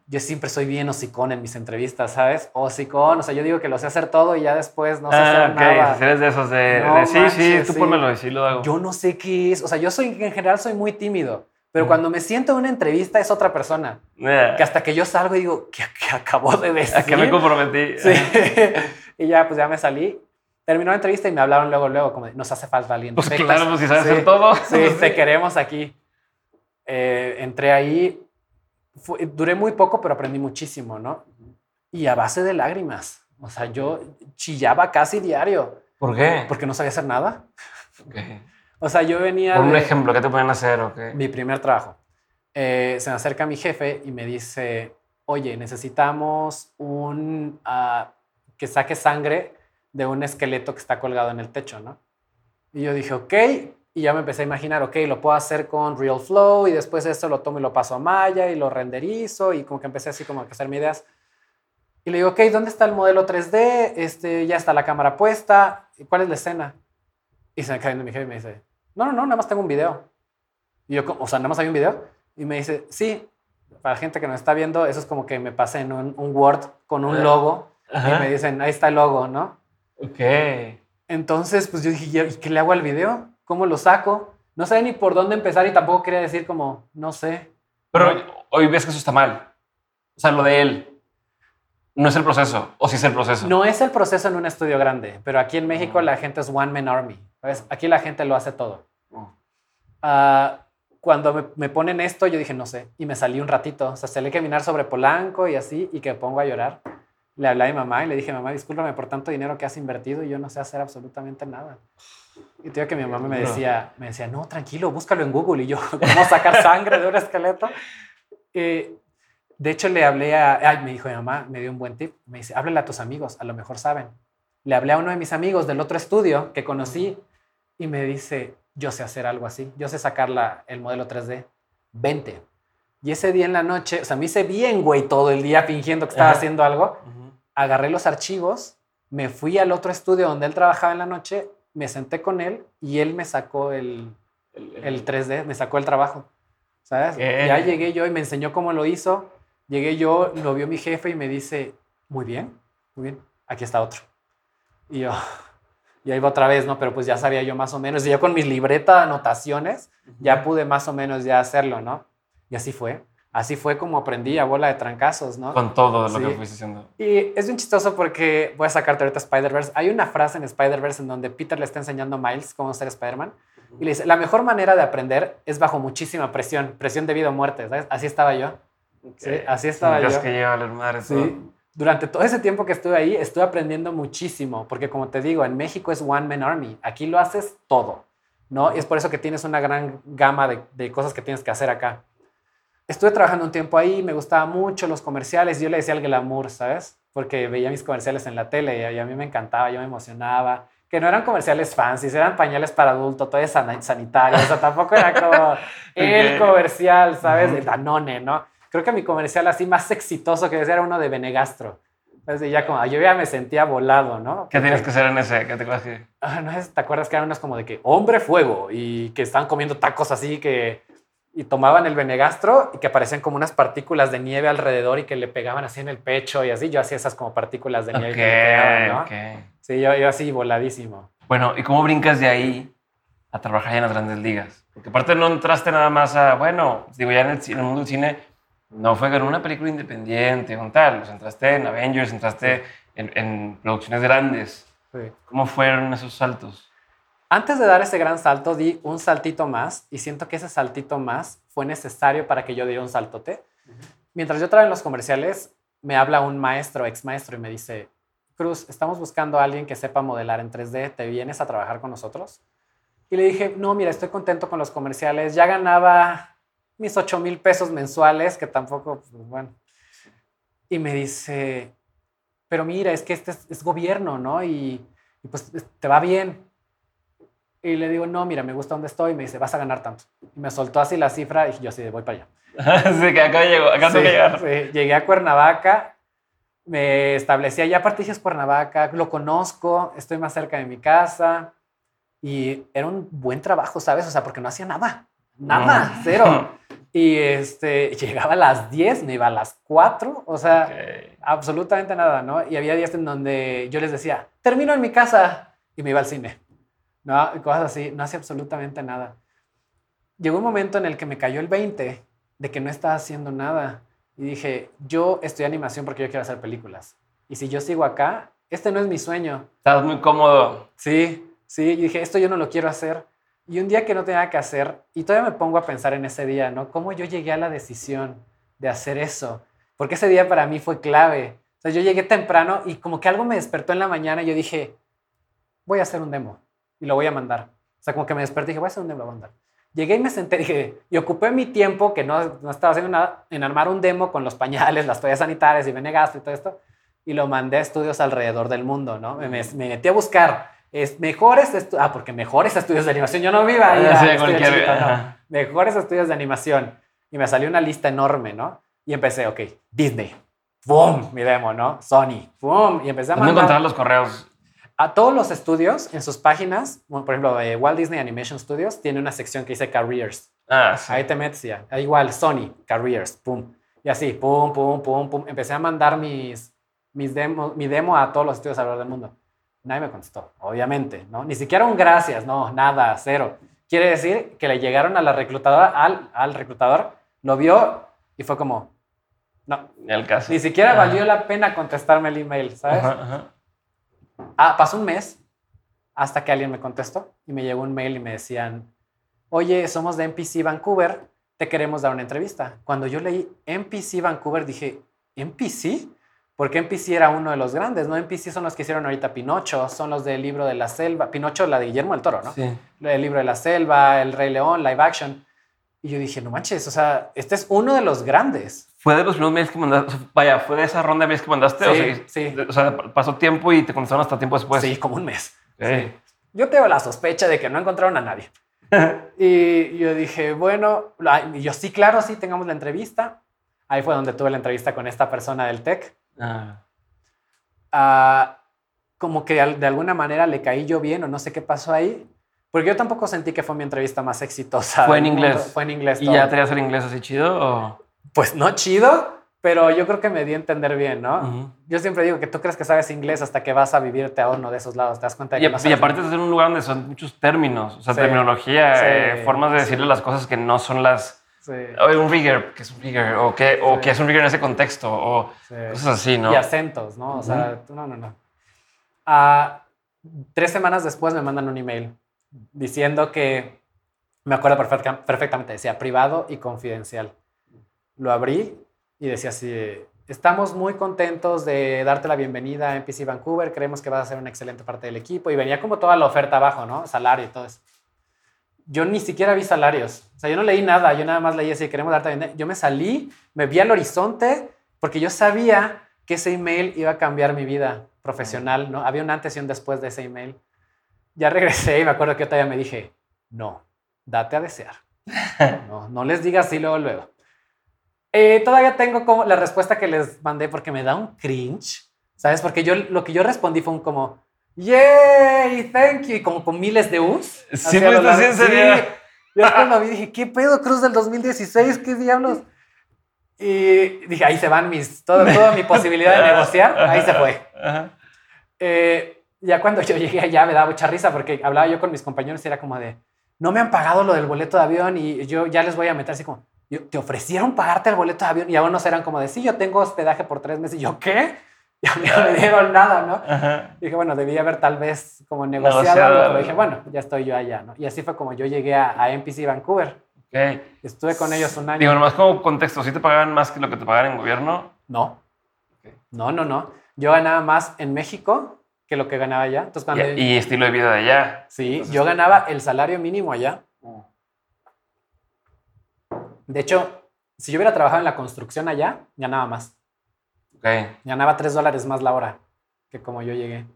Yo siempre soy bien hocicón en mis entrevistas, ¿sabes? Hocicón, o sea, yo digo que lo sé hacer todo y ya después no sé ah, hacer ok. nada. Si eres de esos de... No de, sí, sí, manches, tú sí. pónmelo y sí lo hago. Yo no sé qué es, o sea, yo soy, en general soy muy tímido, pero Ujú. cuando me siento en una entrevista es otra persona. Yeah. que hasta que yo salgo y digo, ¿qué, qué acabo de decir? ¿A qué me comprometí? Sí. y ya, pues ya me salí. terminó la entrevista y me hablaron luego, luego, como de, nos hace falta alguien. Pues claro, pues si sabes Sí, hacer todo. Sí, te queremos aquí. Eh, entré ahí, fue- duré muy poco, pero aprendí muchísimo, ¿no? Y a base de lágrimas. O sea, yo chillaba casi diario ¿Por qué? porque no sabía hacer nada. Ok. O sea, yo venía Por un de ejemplo, ¿qué te pueden hacer? o qué? mi primer trabajo. Eh, se me acerca mi jefe y me dice, oye, necesitamos un ah, que saque sangre de un esqueleto que está colgado en el techo, ¿no? Y yo dije, ok, y ya me empecé a imaginar, ok, lo puedo hacer con Real Flow y después esto lo tomo y lo paso a Maya y lo renderizo y como que empecé así como a hacerme ideas. Y le digo, ok, ¿dónde está el modelo 3D? Este, ya está la cámara puesta. ¿Y ¿Cuál es la escena? Y se me cae mi jefe y me dice, no, no, no, nada más tengo un video. Y yo, o sea, nada más hay un video. Y me dice, sí, para la gente que nos está viendo, eso es como que me pasen un, un Word con un logo y Ajá. me dicen, ahí está el logo, ¿no? Ok. Entonces, pues yo dije, ¿y qué le hago al video? ¿Cómo lo saco? No sabía ni por dónde empezar y tampoco quería decir como, no sé. Pero hoy ves que eso está mal. O sea, lo de él. No es el proceso. O sí es el proceso. No es el proceso en un estudio grande, pero aquí en México la gente es one man army. ¿sabes? Aquí la gente lo hace todo. Oh. Ah, cuando me, me ponen esto, yo dije, no sé, y me salí un ratito. O sea, salí a caminar sobre Polanco y así, y que pongo a llorar. Le hablé a mi mamá y le dije, mamá, discúlpame por tanto dinero que has invertido y yo no sé hacer absolutamente nada. Y te digo que mi mamá me decía, me decía, no, tranquilo, búscalo en Google. Y yo, ¿cómo sacar sangre de un esqueleto? Eh, de hecho, le hablé a, ay, me dijo mi mamá, me dio un buen tip. Me dice, háblale a tus amigos, a lo mejor saben. Le hablé a uno de mis amigos del otro estudio que conocí y me dice, yo sé hacer algo así, yo sé sacar la- el modelo 3D, vente. Y ese día en la noche, o sea, me hice bien, güey, todo el día fingiendo que estaba Ajá. haciendo algo. Ujú. Agarré los archivos, me fui al otro estudio donde él trabajaba en la noche, me senté con él y él me sacó el, El- el- el 3D, me sacó el trabajo. ¿Sabes? ¿Qué? Ya llegué yo y me enseñó cómo lo hizo. Llegué yo, lo vio mi jefe y me dice, muy bien, muy bien, aquí está otro. Y yo, y ahí va otra vez, ¿no? Pero pues ya sabía yo más o menos. Y yo con mi libreta de anotaciones ya pude más o menos ya hacerlo, ¿no? Y así fue. Así fue como aprendí a bola de trancazos, ¿no? Con todo lo Sí. que fuiste haciendo. Y es bien chistoso porque voy a sacarte ahorita Spider-Verse. Hay una frase en Spider-Verse en donde Peter le está enseñando a Miles cómo ser Spider-Man. Y le dice, la mejor manera de aprender es bajo muchísima presión, presión de vida o muerte, ¿sabes? Así estaba yo. Sí, así estaba yo. que llevar a madre Sí. todo. Durante todo ese tiempo que estuve ahí, estuve aprendiendo muchísimo, porque como te digo, en México es One Man Army. Aquí lo haces todo, ¿no? Y es por eso que tienes una gran gama de, de cosas que tienes que hacer acá. Estuve trabajando un tiempo ahí, me gustaba mucho los comerciales. Yo le decía el glamour, ¿sabes? Porque veía mis comerciales en la tele y a- mí me encantaba, yo me emocionaba. Que no eran comerciales fancy, eran pañales para adulto, todo es san- sanitario. O sea, tampoco era como el comercial, ¿sabes? De Danone, ¿no? Creo que mi comercial así más exitoso que decía era uno de Benegastro. Entonces ya como, yo ya me sentía volado, ¿no? ¿Qué tienes que hacer en ese? ¿Qué te acuerdas que? Ah, no te acuerdas que eran unos como de que hombre fuego y que estaban comiendo tacos así que y tomaban el benegastro y que aparecían como unas partículas de nieve alrededor y que le pegaban así en el pecho y así. Yo hacía esas como partículas de nieve Ok, que pegaban, ¿no? ok. Sí, yo, yo así voladísimo. Bueno, ¿y cómo brincas de ahí a trabajar en las grandes ligas? Porque aparte no entraste nada más a, bueno, digo, ya en el, en el mundo del cine no fue con una película independiente, con tal. O sea, entraste en Avengers, entraste en, en producciones grandes. Sí. ¿Cómo fueron esos saltos? Antes de dar ese gran salto, di un saltito más y siento que ese saltito más fue necesario para que yo diera un saltote. Mientras yo trabajaba en los comerciales, me habla un maestro, ex maestro, y me dice, Cruz, estamos buscando a alguien que sepa modelar en 3D, ¿te vienes a trabajar con nosotros? Y le dije, no, mira, estoy contento con los comerciales, ya ganaba mis 8 mil pesos mensuales, que tampoco, pues, bueno. Y me dice, pero mira, es que este es, es gobierno, ¿no? Y, y pues te va bien. Y le digo, no, mira, me gusta donde estoy. Y me dice, vas a ganar tanto. Y me soltó así la cifra y yo así, de, voy para allá. sí, que acá llegó, acá Sí, tengo que llegar. sí. Llegué a Cuernavaca, me establecí allá, aparte dije, es Cuernavaca, lo conozco, estoy más cerca de mi casa. Y era un buen trabajo, ¿sabes? O sea, porque no hacía nada. Nada, Mm. cero. Y este, llegaba a las 10, me iba a las 4, o sea, Ok. absolutamente nada, ¿no? Y había días en donde yo les decía, termino en mi casa y me iba al cine, ¿no? Cosas así, no hacía absolutamente nada. Llegó un momento en el que me cayó el 20 de que no estaba haciendo nada y dije, yo estudié animación porque yo quiero hacer películas. Y si yo sigo acá, este no es mi sueño. Estás muy cómodo. Sí, sí, y dije, esto yo no lo quiero hacer. Y un día que no tenía que hacer, y todavía me pongo a pensar en ese día, ¿no? ¿Cómo yo llegué a la decisión de hacer eso? Porque ese día para mí fue clave. O sea, yo llegué temprano y como que algo me despertó en la mañana y yo dije, voy a hacer un demo y lo voy a mandar. O sea, como que me desperté y dije, voy a hacer un demo, lo voy a mandar. Llegué y me senté dije, y ocupé mi tiempo, que no, no estaba haciendo nada, en armar un demo con los pañales, las toallas sanitarias y Benegasto y todo esto, y lo mandé a estudios alrededor del mundo, ¿no? Me, me metí a buscar es mejores estudios, ah, porque mejores estudios de animación, yo no viva ahí, sí, cualquier... no. mejores estudios de animación, y me salió una lista enorme, ¿no? Y empecé, ok, Disney, ¡boom! Mi demo, ¿no? Sony, ¡boom! Y empecé a mandar... encontrar los correos? A todos los estudios, en sus páginas, por ejemplo, eh, Walt Disney Animation Studios tiene una sección que dice Careers. Ah, sí. Ahí te metes ya. Igual, Sony, Careers, ¡pum! Y así, pum, pum, pum, pum. Empecé a mandar mis, mis demos, mi demo a todos los estudios alrededor del mundo. Nadie me contestó, obviamente, ¿no? Ni siquiera un gracias, no, nada, cero. Quiere decir que le llegaron a la reclutadora, al, al reclutador, lo vio y fue como, no. El caso. Ni siquiera valió la pena contestarme el email, ¿sabes? Ah, pasó un mes hasta que alguien me contestó y me llegó un mail y me decían, oye, somos de NPC Vancouver, te queremos dar una entrevista. Cuando yo leí NPC Vancouver dije, ¿NPC? Porque NPC era uno de los grandes, ¿no? NPC son los que hicieron ahorita Pinocho, son los del libro de la selva. Pinocho, la de Guillermo del Toro, ¿no? Sí. El libro de la selva, El Rey León, live action. Y yo dije, no manches, o sea, este es uno de los grandes. ¿Fue de los primeros mails que mandaste? Vaya, ¿fue de esa ronda de mails que mandaste? Sí, o sí. O sea, pasó tiempo y te contestaron hasta tiempo después. Sí, como un mes. Sí. Yo tengo la sospecha de que no encontraron a nadie. y yo dije, bueno, yo sí, claro, sí, tengamos la entrevista. Ahí fue donde tuve la entrevista con esta persona del TEC Ah. ah. como que de alguna manera le caí yo bien o no sé qué pasó ahí. Porque yo tampoco sentí que fue mi entrevista más exitosa. Fue en inglés. Fue en inglés. ¿Y ya te hacer inglés así chido? O? Pues no chido, pero yo creo que me di a entender bien, ¿no? Yo siempre digo que tú crees que sabes inglés hasta que vas a vivirte a uno de esos lados. ¿Te das cuenta de que y, no y aparte de ser un lugar donde son muchos términos, o sea, terminología, eh, formas de decirle las cosas que no son las Sí. O un rigger, que es un rigger, o que, o que es un rigger en ese contexto, o cosas así, ¿no? Y acentos, ¿no? O sea, no, no, no. Ah, tres semanas después me mandan un email diciendo que, me acuerdo perfectamente, decía privado y confidencial. Lo abrí y decía así, estamos muy contentos de darte la bienvenida a NPC Vancouver, creemos que vas a ser una excelente parte del equipo y venía como toda la oferta abajo, ¿no? Salario y todo eso yo ni siquiera vi salarios. O sea, yo no leí nada, yo nada más leí así, queremos darte bien. Yo me salí, me vi al horizonte, porque yo sabía que ese email iba a cambiar mi vida profesional, ¿no? Había un antes y un después de ese email. Ya regresé y me acuerdo que todavía me dije, no, date a desear. No, no les digas así luego, luego. Eh, todavía tengo como la respuesta que les mandé porque me da un cringe, ¿sabes? Porque yo lo que yo respondí fue un como, ¡Yay! ¡Thank you! Y como con miles de U's. Sí, pues en serio. Yo cuando vi dije, ¿qué pedo, Cruz del 2016? ¿Qué diablos? Y dije, ahí se van mis, todo, toda mi posibilidad de negociar, ahí se fue. Eh, ya cuando yo llegué allá me daba mucha risa porque hablaba yo con mis compañeros y era como de, no me han pagado lo del boleto de avión y yo ya les voy a meter así como, ¿te ofrecieron pagarte el boleto de avión? Y no eran como de, sí, yo tengo hospedaje por tres meses. Y yo, ¿qué? y a mí no me dieron nada, ¿no? Dije, bueno, debía haber tal vez como negociado, pero dije, bueno, ya estoy yo allá, ¿no? Y así fue como yo llegué a, a NPC Vancouver. Okay. Estuve con ellos un año. Digo, nomás como contexto, ¿sí te pagaban más que lo que te pagaban en gobierno? No. No, no, no. Yo ganaba más en México que lo que ganaba allá. Entonces, cuando y, estilo de vida de allá. Sí, yo ganaba el salario mínimo allá. De hecho, si yo hubiera trabajado en la construcción allá, ganaba más. Ganaba 3 dólares más la hora que como yo llegué.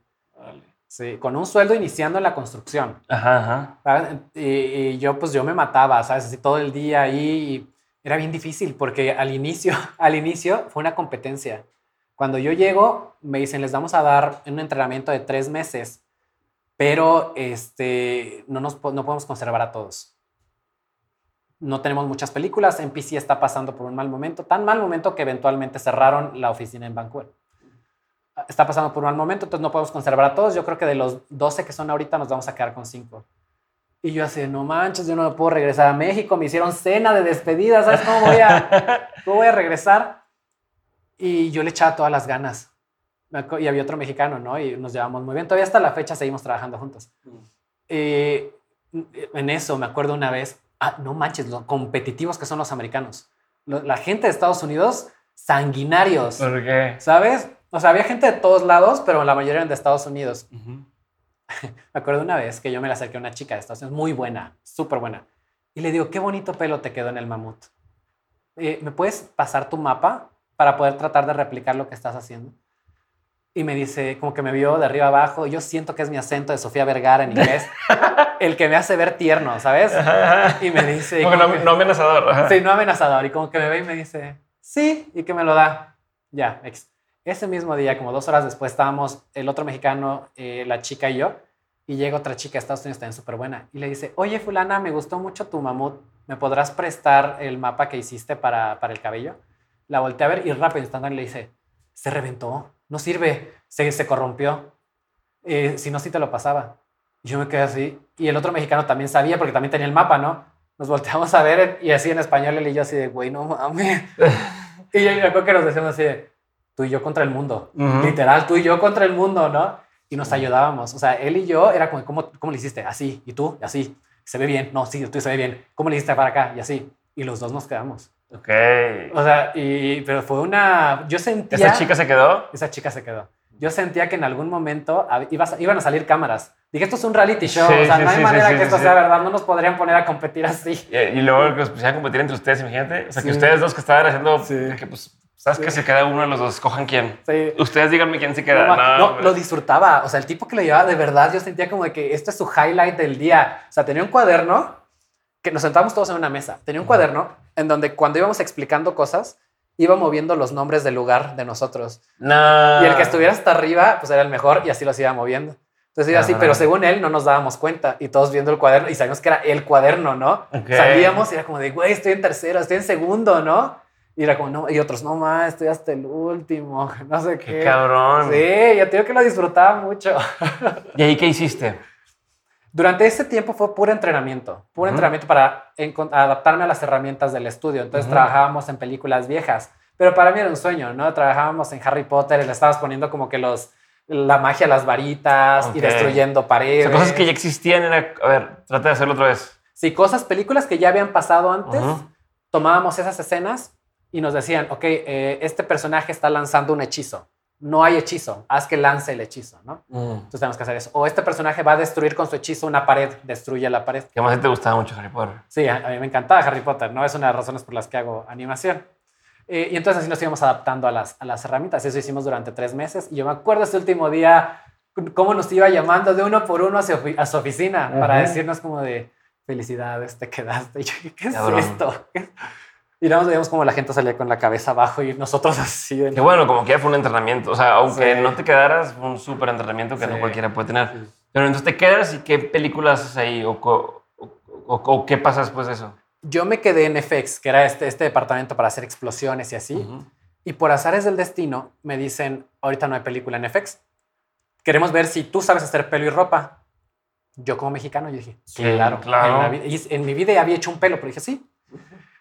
Sí, con un sueldo iniciando en la construcción. Ajá, ajá. Y, yo, pues yo me mataba, ¿sabes? Así todo el día ahí. era bien difícil porque al inicio, al inicio fue una competencia. Cuando yo llego, me dicen, les vamos a dar un entrenamiento de tres meses, pero este, no, nos, no podemos conservar a todos no tenemos muchas películas, NPC está pasando por un mal momento, tan mal momento que eventualmente cerraron la oficina en Vancouver. Está pasando por un mal momento, entonces no podemos conservar a todos. Yo creo que de los 12 que son ahorita nos vamos a quedar con 5. Y yo así, no manches, yo no puedo regresar a México, me hicieron cena de despedida, ¿sabes cómo voy a, cómo voy a regresar? Y yo le echaba todas las ganas. Y había otro mexicano, ¿no? Y nos llevamos muy bien. Todavía hasta la fecha seguimos trabajando juntos. Eh, en eso me acuerdo una vez, ah, no manches, lo competitivos que son los americanos. La gente de Estados Unidos, sanguinarios, ¿Por qué? ¿sabes? O sea, había gente de todos lados, pero la mayoría eran de Estados Unidos. Me acuerdo una vez que yo me le acerqué a una chica de Estados Unidos, muy buena, súper buena. Y le digo, qué bonito pelo te quedó en el mamut. Eh, ¿Me puedes pasar tu mapa para poder tratar de replicar lo que estás haciendo? Y me dice, como que me vio de arriba abajo, yo siento que es mi acento de Sofía Vergara en inglés, el que me hace ver tierno, ¿sabes? Y me dice... Como no, que- no amenazador. ajá. Sí, no amenazador. Y como que me ve y me dice, sí, y que me lo da. Ya, ex. Ese mismo día, como dos horas después, estábamos el otro mexicano, eh, la chica y yo, y llega otra chica de Estados Unidos también súper buena, y le dice, oye, fulana, me gustó mucho tu mamut, ¿me podrás prestar el mapa que hiciste para, para el cabello? La volteé a ver y rápido, instantáneo, le dice, se reventó, no sirve, se, se corrompió. Eh, si no, sí te lo pasaba. Y yo me quedé así. Y el otro mexicano también sabía, porque también tenía el mapa, ¿no? Nos volteamos a ver y así en español él y yo así de, güey, no mames. y yo, creo que nos decíamos así de, tú y yo contra el mundo. Ujú. Literal, tú y yo contra el mundo, ¿no? Y nos ayudábamos. O sea, él y yo era como, ¿cómo, cómo le hiciste? Así, y tú, así. Se ve bien. No, sí, tú se ve bien. ¿Cómo le hiciste para acá? Y así. Y los dos nos quedamos. Ok. O sea, y, pero fue una... Yo sentía... ¿Esa chica se quedó? Esa chica se quedó. Yo sentía que en algún momento ibas- iban a salir cámaras. Dije, esto es un reality show. Sí, o sea, sí, no hay sí, manera que esto sea verdad. No nos podrían poner a competir así. Y, y luego que os pusieran a competir entre ustedes, imagínate. O sea, que ustedes dos que estaban haciendo, Sí. que pues, sabes que se queda uno de los dos, escojan quién. Sí. Ustedes díganme quién se queda. No, lo disfrutaba. O sea, el tipo que lo llevaba de verdad, yo sentía como de que esto es su highlight del día. O sea, tenía un cuaderno que nos sentábamos todos en una mesa. Tenía un cuaderno en donde cuando íbamos explicando cosas, iba moviendo los nombres del lugar de nosotros. No. Y el que estuviera hasta arriba, pues era el mejor y así los iba moviendo. Entonces iba así, Cabrón. pero según él no nos dábamos cuenta y todos viendo el cuaderno y sabíamos que era el cuaderno, ¿no? Ok. Salíamos y era como de, güey, estoy en tercero, estoy en segundo, ¿no? Y era como, no, y otros, no más, estoy hasta el último, no sé qué. Qué cabrón. Sí, yo te digo que lo disfrutaba mucho. ¿Y ahí qué hiciste? Durante ese tiempo fue puro entrenamiento, puro entrenamiento para adaptarme a las herramientas del estudio. Entonces trabajábamos en películas viejas, pero para mí era un sueño, ¿no? Trabajábamos en Harry Potter, y le estabas poniendo como que los la magia las varitas y destruyendo O paredes. sea, cosas que ya existían. Era, a ver, trata de hacerlo otra vez. Sí, cosas, películas que ya habían pasado antes, tomábamos esas escenas y nos decían, ok, eh, este personaje está lanzando un hechizo. No hay hechizo, haz que lance el hechizo, ¿no? Entonces tenemos que hacer eso. O este personaje va a destruir con su hechizo una pared, destruye la pared. ¿Qué más te gustaba mucho Harry Potter? Sí, a, a mí me encantaba Harry Potter, ¿no? Es una de las razones por las que hago animación. Eh, y entonces así nos íbamos adaptando a las, a las herramientas. Eso hicimos durante tres meses. Y yo me acuerdo ese último día cómo nos iba llamando de uno por uno a su, ofi- a su oficina para decirnos como de felicidades, te quedaste. Y yo, ¿qué es Cabrón. esto? Y nada más veíamos como la gente salía con la cabeza abajo y nosotros así. de- Que bueno, como que ya fue un entrenamiento. O sea, aunque Sí. no te quedaras, fue un súper entrenamiento que no Sí. cualquiera puede tener. Sí. Pero entonces te quedas y qué películas haces ahí o, o- o- o qué pasa después de eso. Yo me quedé en FX, que era este, este departamento para hacer explosiones y así. Ujú. Y por azares del destino me dicen, ahorita no hay película en FX. Queremos ver si tú sabes hacer pelo y ropa. Yo como mexicano, yo dije, claro. claro. En, la en mi vida ya había hecho un pelo, pero dije, sí.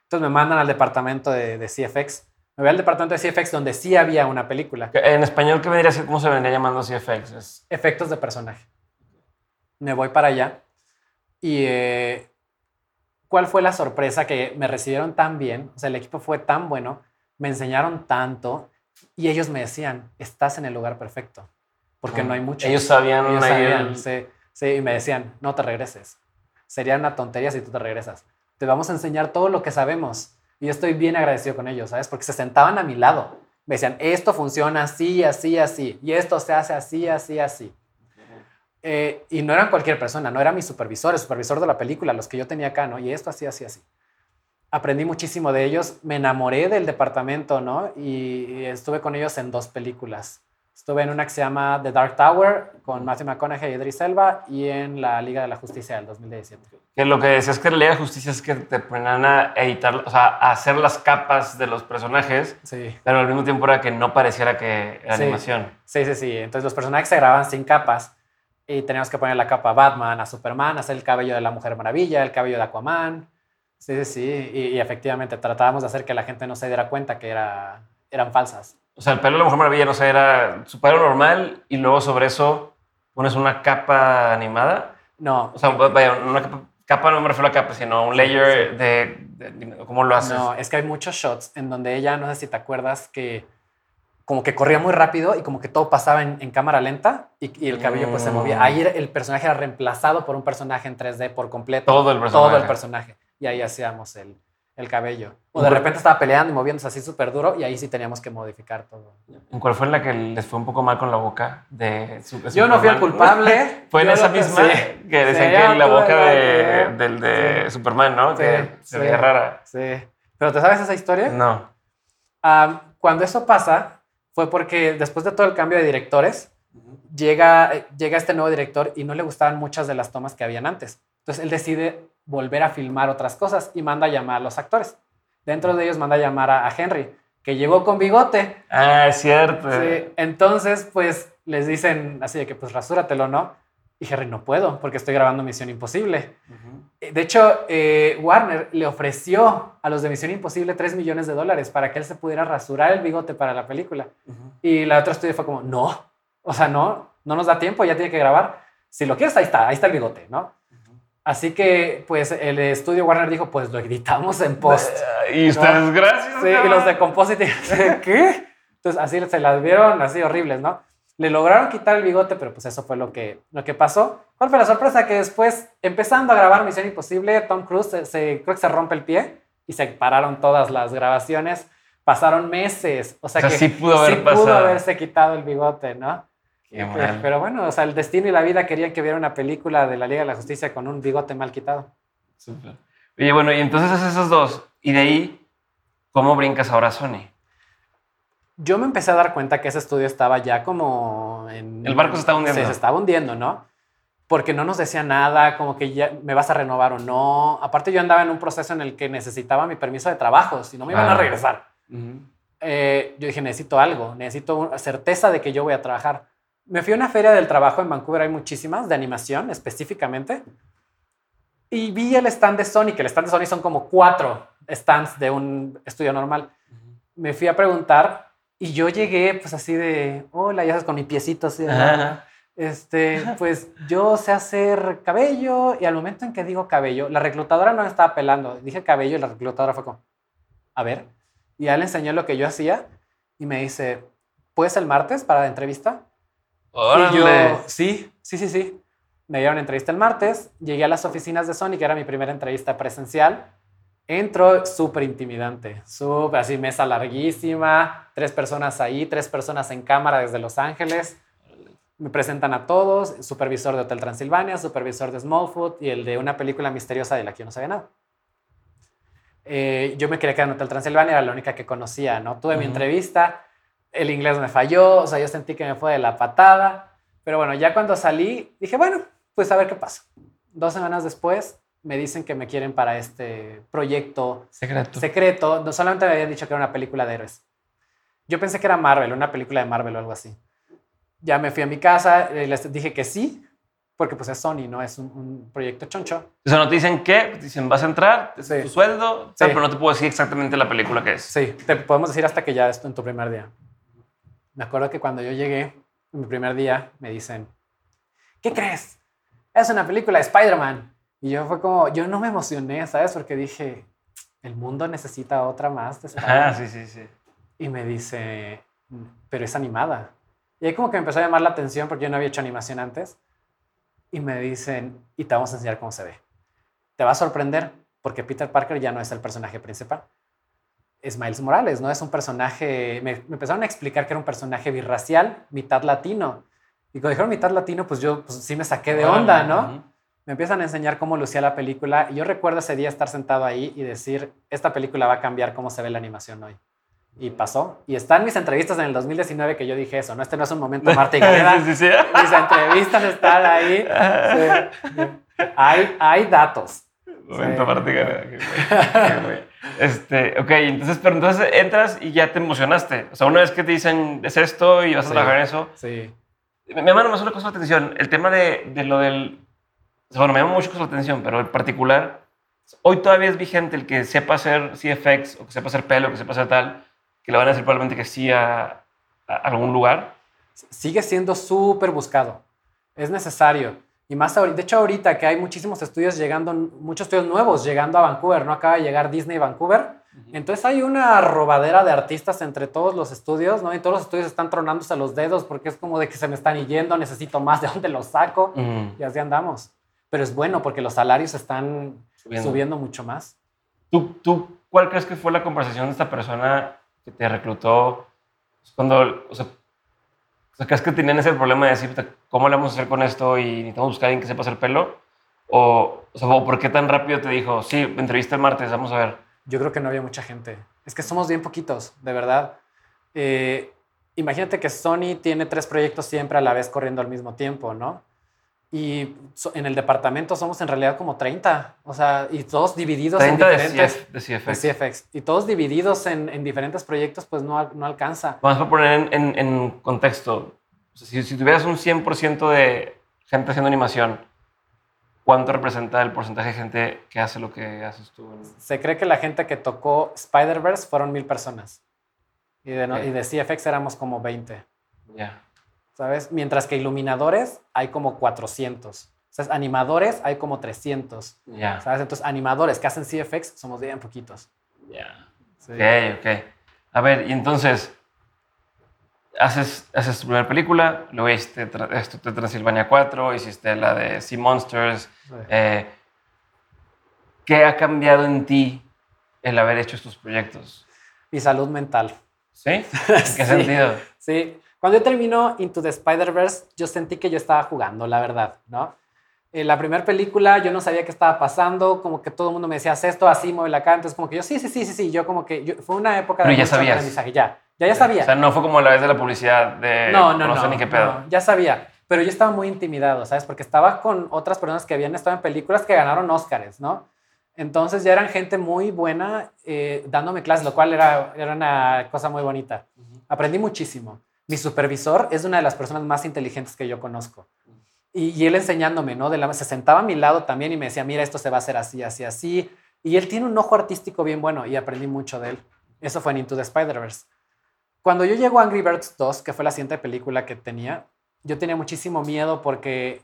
Entonces me mandan al departamento de, de CFX. Me voy al departamento de CFX donde sí había una película. En español, ¿qué vendría a ser? ¿Cómo se vendría llamando CFX? Es- Efectos de personaje. Me voy para allá. Y eh, ¿cuál fue la sorpresa? Que me recibieron tan bien. O sea, el equipo fue tan bueno. Me enseñaron tanto. Y ellos me decían, estás en el lugar perfecto. Porque no hay mucho. Ellos sabían, Ellos sabían, el- sí, sí, y me decían, no te regreses. Sería una tontería si tú te regresas. Te vamos a enseñar todo lo que sabemos. Y yo estoy bien agradecido con ellos, ¿sabes? Porque se sentaban a mi lado. Me decían, esto funciona así, así, así. Y esto se hace así, así, así. Eh, y no eran cualquier persona, no era mi supervisor, el supervisor de la película, los que yo tenía acá, ¿no? Y esto así, así, así. Aprendí muchísimo de ellos, me enamoré del departamento, ¿no? Y, y estuve con ellos en dos películas. Estuve en una que se llama The Dark Tower con Matthew McConaughey y Idris Elba y en la Liga de la Justicia del 2017. Que lo que decías que la Liga de Justicia es que te ponían a editar, o sea, a hacer las capas de los personajes, Sí. pero al mismo tiempo era que no pareciera que era Sí. animación. Sí, sí, sí. Entonces los personajes se grababan sin capas y teníamos que poner la capa a Batman, a Superman, hacer el cabello de la Mujer Maravilla, el cabello de Aquaman. Sí, sí, sí. Y, y efectivamente tratábamos de hacer que la gente no se diera cuenta que era, eran falsas. O sea, el pelo de la Mujer Maravilla, no sé, era su pelo normal y luego sobre eso pones una capa animada. No. O sea, vaya, una capa, capa no me refiero a capa, sino un layer de, de- ¿Cómo lo haces? No, es que hay muchos shots en donde ella, no sé si te acuerdas, que como que corría muy rápido y como que todo pasaba en, en cámara lenta y, y el cabello pues se movía. Mm. Ahí el personaje era reemplazado por un personaje en 3D por completo. Todo el personaje. Todo el personaje. Y ahí hacíamos el, el cabello. O de repente estaba peleando y moviéndose así súper duro y ahí sí teníamos que modificar todo. ¿En cuál fue la que les fue un poco mal con la boca? De su- de Yo no fui el culpable. Fue en esa misma que decían Sí, que la boca la- de, del de Sí. Superman, ¿no? Sí, que se veía rara. Sí. ¿Pero te sabes esa historia? No. Ah, cuando eso pasa, fue porque después de todo el cambio de directores, llega, eh, llega este nuevo director y no le gustaban muchas de las tomas que habían antes. Entonces él decide volver a filmar otras cosas y manda a llamar a los actores. Dentro de ellos manda a llamar a, a Henry, que llegó con bigote. Ah, es cierto. Sí, Entonces, pues les dicen así de que pues rasúratelo, ¿no? Y Henry, no puedo porque estoy grabando Misión Imposible. De hecho, eh, Warner le ofreció a los de Misión Imposible 3 millones de dólares para que él se pudiera rasurar el bigote para la película. Y la otra estudio fue como, no, o sea, no, no nos da tiempo, ya tiene que grabar. Si lo quieres, ahí está, ahí está el bigote, ¿no? Así que, pues, el estudio Warner dijo, pues lo editamos en post. Y ustedes, gracias. Sí, y los de Composite, ¿qué? Entonces, así se las vieron así horribles, ¿no? Le lograron quitar el bigote, pero pues eso fue lo que, lo que pasó. ¿Cuál fue la sorpresa? Que después, empezando a grabar Misión Imposible, Tom Cruise se, se- creo que se rompe el pie y se pararon todas las grabaciones. Pasaron meses. O sea, O sea, que sí pudo haber sí pudo haberse quitado el bigote, ¿no? Qué mal. pero bueno, o sea, el destino y la vida querían que viera una película de la Liga de la Justicia con un bigote mal quitado. Súper. Oye, bueno, y entonces haces esos dos. Y de ahí, ¿cómo brincas ahora a Sony? Yo me empecé a dar cuenta que ese estudio estaba ya como en... El barco se estaba hundiendo. Se estaba hundiendo, ¿no? Porque no nos decía nada, como que ya me vas a renovar o no. Aparte yo andaba en un proceso en el que necesitaba mi permiso de trabajo, si no me iban Ah. a regresar. Eh, yo dije, necesito algo, necesito certeza de que yo voy a trabajar. Me fui a una feria del trabajo en Vancouver, hay muchísimas, de animación específicamente, y vi el stand de Sony, que el stand de Sony son como cuatro stands de un estudio normal. Me fui a preguntar y yo llegué pues así de, hola, ya sabes, con mi piecito así de, Ajá. este, pues yo sé hacer cabello y al momento en que digo cabello, la reclutadora no me estaba pelando. Dije cabello y la reclutadora fue como, a ver. Y ya le enseñó lo que yo hacía y me dice, ¿puedes el martes para la entrevista? Y yo, sí, sí, sí, sí. Me dieron entrevista el martes, llegué a las oficinas de Sony, que era mi primera entrevista presencial. Entro súper intimidante, súper así, mesa larguísima, tres personas ahí, tres personas en cámara desde Los Ángeles. Me presentan a todos, supervisor de Hotel Transilvania, supervisor de Smallfoot y el de una película misteriosa de la que yo no sabía nada. Eh, yo me quería quedar en Hotel Transilvania, era la única que conocía, ¿no? Tuve mi Ujú. entrevista, el inglés me falló, o sea, yo sentí que me fue de la patada, pero bueno, ya cuando salí, dije, bueno, pues a ver qué pasa. Dos semanas después me dicen que me quieren para este proyecto Secreto. secreto. No solamente me habían dicho que era una película de héroes. Yo pensé que era Marvel, una película de Marvel o algo así. Ya me fui a mi casa, eh, les dije que sí, porque pues es Sony, ¿no? Es un, un proyecto choncho. O sea, no te dicen qué, te dicen vas a entrar, es Sí. tu sueldo, Sí. pero no te puedo decir exactamente la película que es. Sí, te podemos decir hasta que ya esto en tu primer día. Me acuerdo que cuando yo llegué, en mi primer día, me dicen, ¿qué crees? Es una película de Spider-Man. Y yo fue como, yo no me emocioné, ¿sabes? Porque dije, el mundo necesita otra más de Spider-Man. Ah, sí, sí, sí. Y me dice, pero es animada. Y ahí como que me empezó a llamar la atención porque yo no había hecho animación antes. Y me dicen, y te vamos a enseñar cómo se ve. Te va a sorprender porque Peter Parker ya no es el personaje principal. Es Miles Morales, ¿no? Es un personaje, me, me empezaron a explicar que era un personaje birracial, mitad latino. Y cuando dijeron mitad latino, pues yo pues, sí me saqué de onda, ¿no? Me empiezan a enseñar cómo lucía la película y yo recuerdo ese día estar sentado ahí y decir, esta película va a cambiar cómo se ve la animación hoy. Y pasó. Y están mis entrevistas en el 2019 que yo dije eso, ¿no? Este no es un momento Marta y sí, sí, sí. Mis entrevistas están ahí. Sí. Hay, hay datos. Momento Sí. Marta Gareda, qué güey, qué güey. Este, ok, entonces, pero entonces entras y ya te emocionaste. O sea, una vez que te dicen, es esto y vas a Sí. trabajar en eso. Sí. Me me llama una cosa la atención. El tema de, de lo del... o sea, bueno, me llama mucho la atención, pero en particular, hoy todavía es vigente el que sepa hacer CFX o que sepa hacer pelo, que sepa hacer tal, que le van a decir probablemente que sí a, algún lugar? Sigue siendo súper buscado. Es necesario. Y más de hecho ahorita que hay muchísimos estudios llegando, muchos estudios nuevos llegando a Vancouver, ¿no? Acaba de llegar Disney Vancouver. Entonces hay una robadera de artistas entre todos los estudios, ¿no? Y todos los estudios están tronándose los dedos porque es como de que se me están yendo, necesito más, ¿de dónde los saco? Y así andamos. Pero es bueno porque los salarios están subiendo, mucho más. ¿Tú, ¿Tú cuál crees que fue la conversación de esta persona que te reclutó cuando, o sea, o sea, ¿crees que tenían ese problema de decir, ¿cómo le vamos a hacer con esto y necesitamos buscar a alguien que sepa hacer pelo? O, o ¿por qué tan rápido te dijo, sí, entrevista el martes, vamos a ver? Yo creo que no había mucha gente. Es que somos bien poquitos, de verdad. Eh, imagínate que Sony tiene tres proyectos siempre a la vez corriendo al mismo tiempo, ¿no? Y en el departamento somos en realidad como 30, o sea, y todos divididos en diferentes... De, CF, de, CFX. Y todos divididos en, en, diferentes proyectos, pues no, no alcanza. Vamos a poner en, en, contexto. si, si, tuvieras un 100% de gente haciendo animación, ¿cuánto representa el porcentaje de gente que hace lo que haces tú? Se cree que la gente que tocó Spider-Verse fueron mil personas. Y de, y de CFX éramos como 20. Ya. ¿Sabes? Mientras que iluminadores hay como 400. ¿Sabes? Animadores hay como 300. Ya. ¿Sabes? Entonces, animadores que hacen CFX somos bien poquitos. Ya. Ok, ok. A ver, y entonces, haces, haces tu primera película, luego hiciste esto de Transilvania 4, hiciste la de Sea Monsters. Eh, ¿Qué ha cambiado en ti el haber hecho estos proyectos? Mi salud mental. ¿Sí? ¿En qué sentido? Sí, cuando yo terminó Into the Spider-Verse, yo sentí que yo estaba jugando, la verdad, ¿no? En la primera película yo no sabía qué estaba pasando, como que todo el mundo me decía, haz esto, así, mueve la cara, entonces como que yo, sí, sí, sí, sí, sí, yo como que, fue una época de Pero ya sabías. aprendizaje, ya, ya, ya sabía. O sea, no fue como la vez de la publicidad de no, no, no, no sé ni qué pedo. No, ya sabía, pero yo estaba muy intimidado, ¿sabes? Porque estaba con otras personas que habían estado en películas que ganaron Oscars, ¿no? Entonces ya eran gente muy buena eh, dándome clases, lo cual era, era una cosa muy bonita. Aprendí muchísimo mi supervisor es una de las personas más inteligentes que yo conozco. Y, él enseñándome, ¿no? Se sentaba a mi lado también y me decía, mira, esto se va a hacer así, así, así. Y él tiene un ojo artístico bien bueno y aprendí mucho de él. Eso fue en Into the Spider-Verse. Cuando yo llego a Angry Birds 2, que fue la siguiente película que tenía, yo tenía muchísimo miedo porque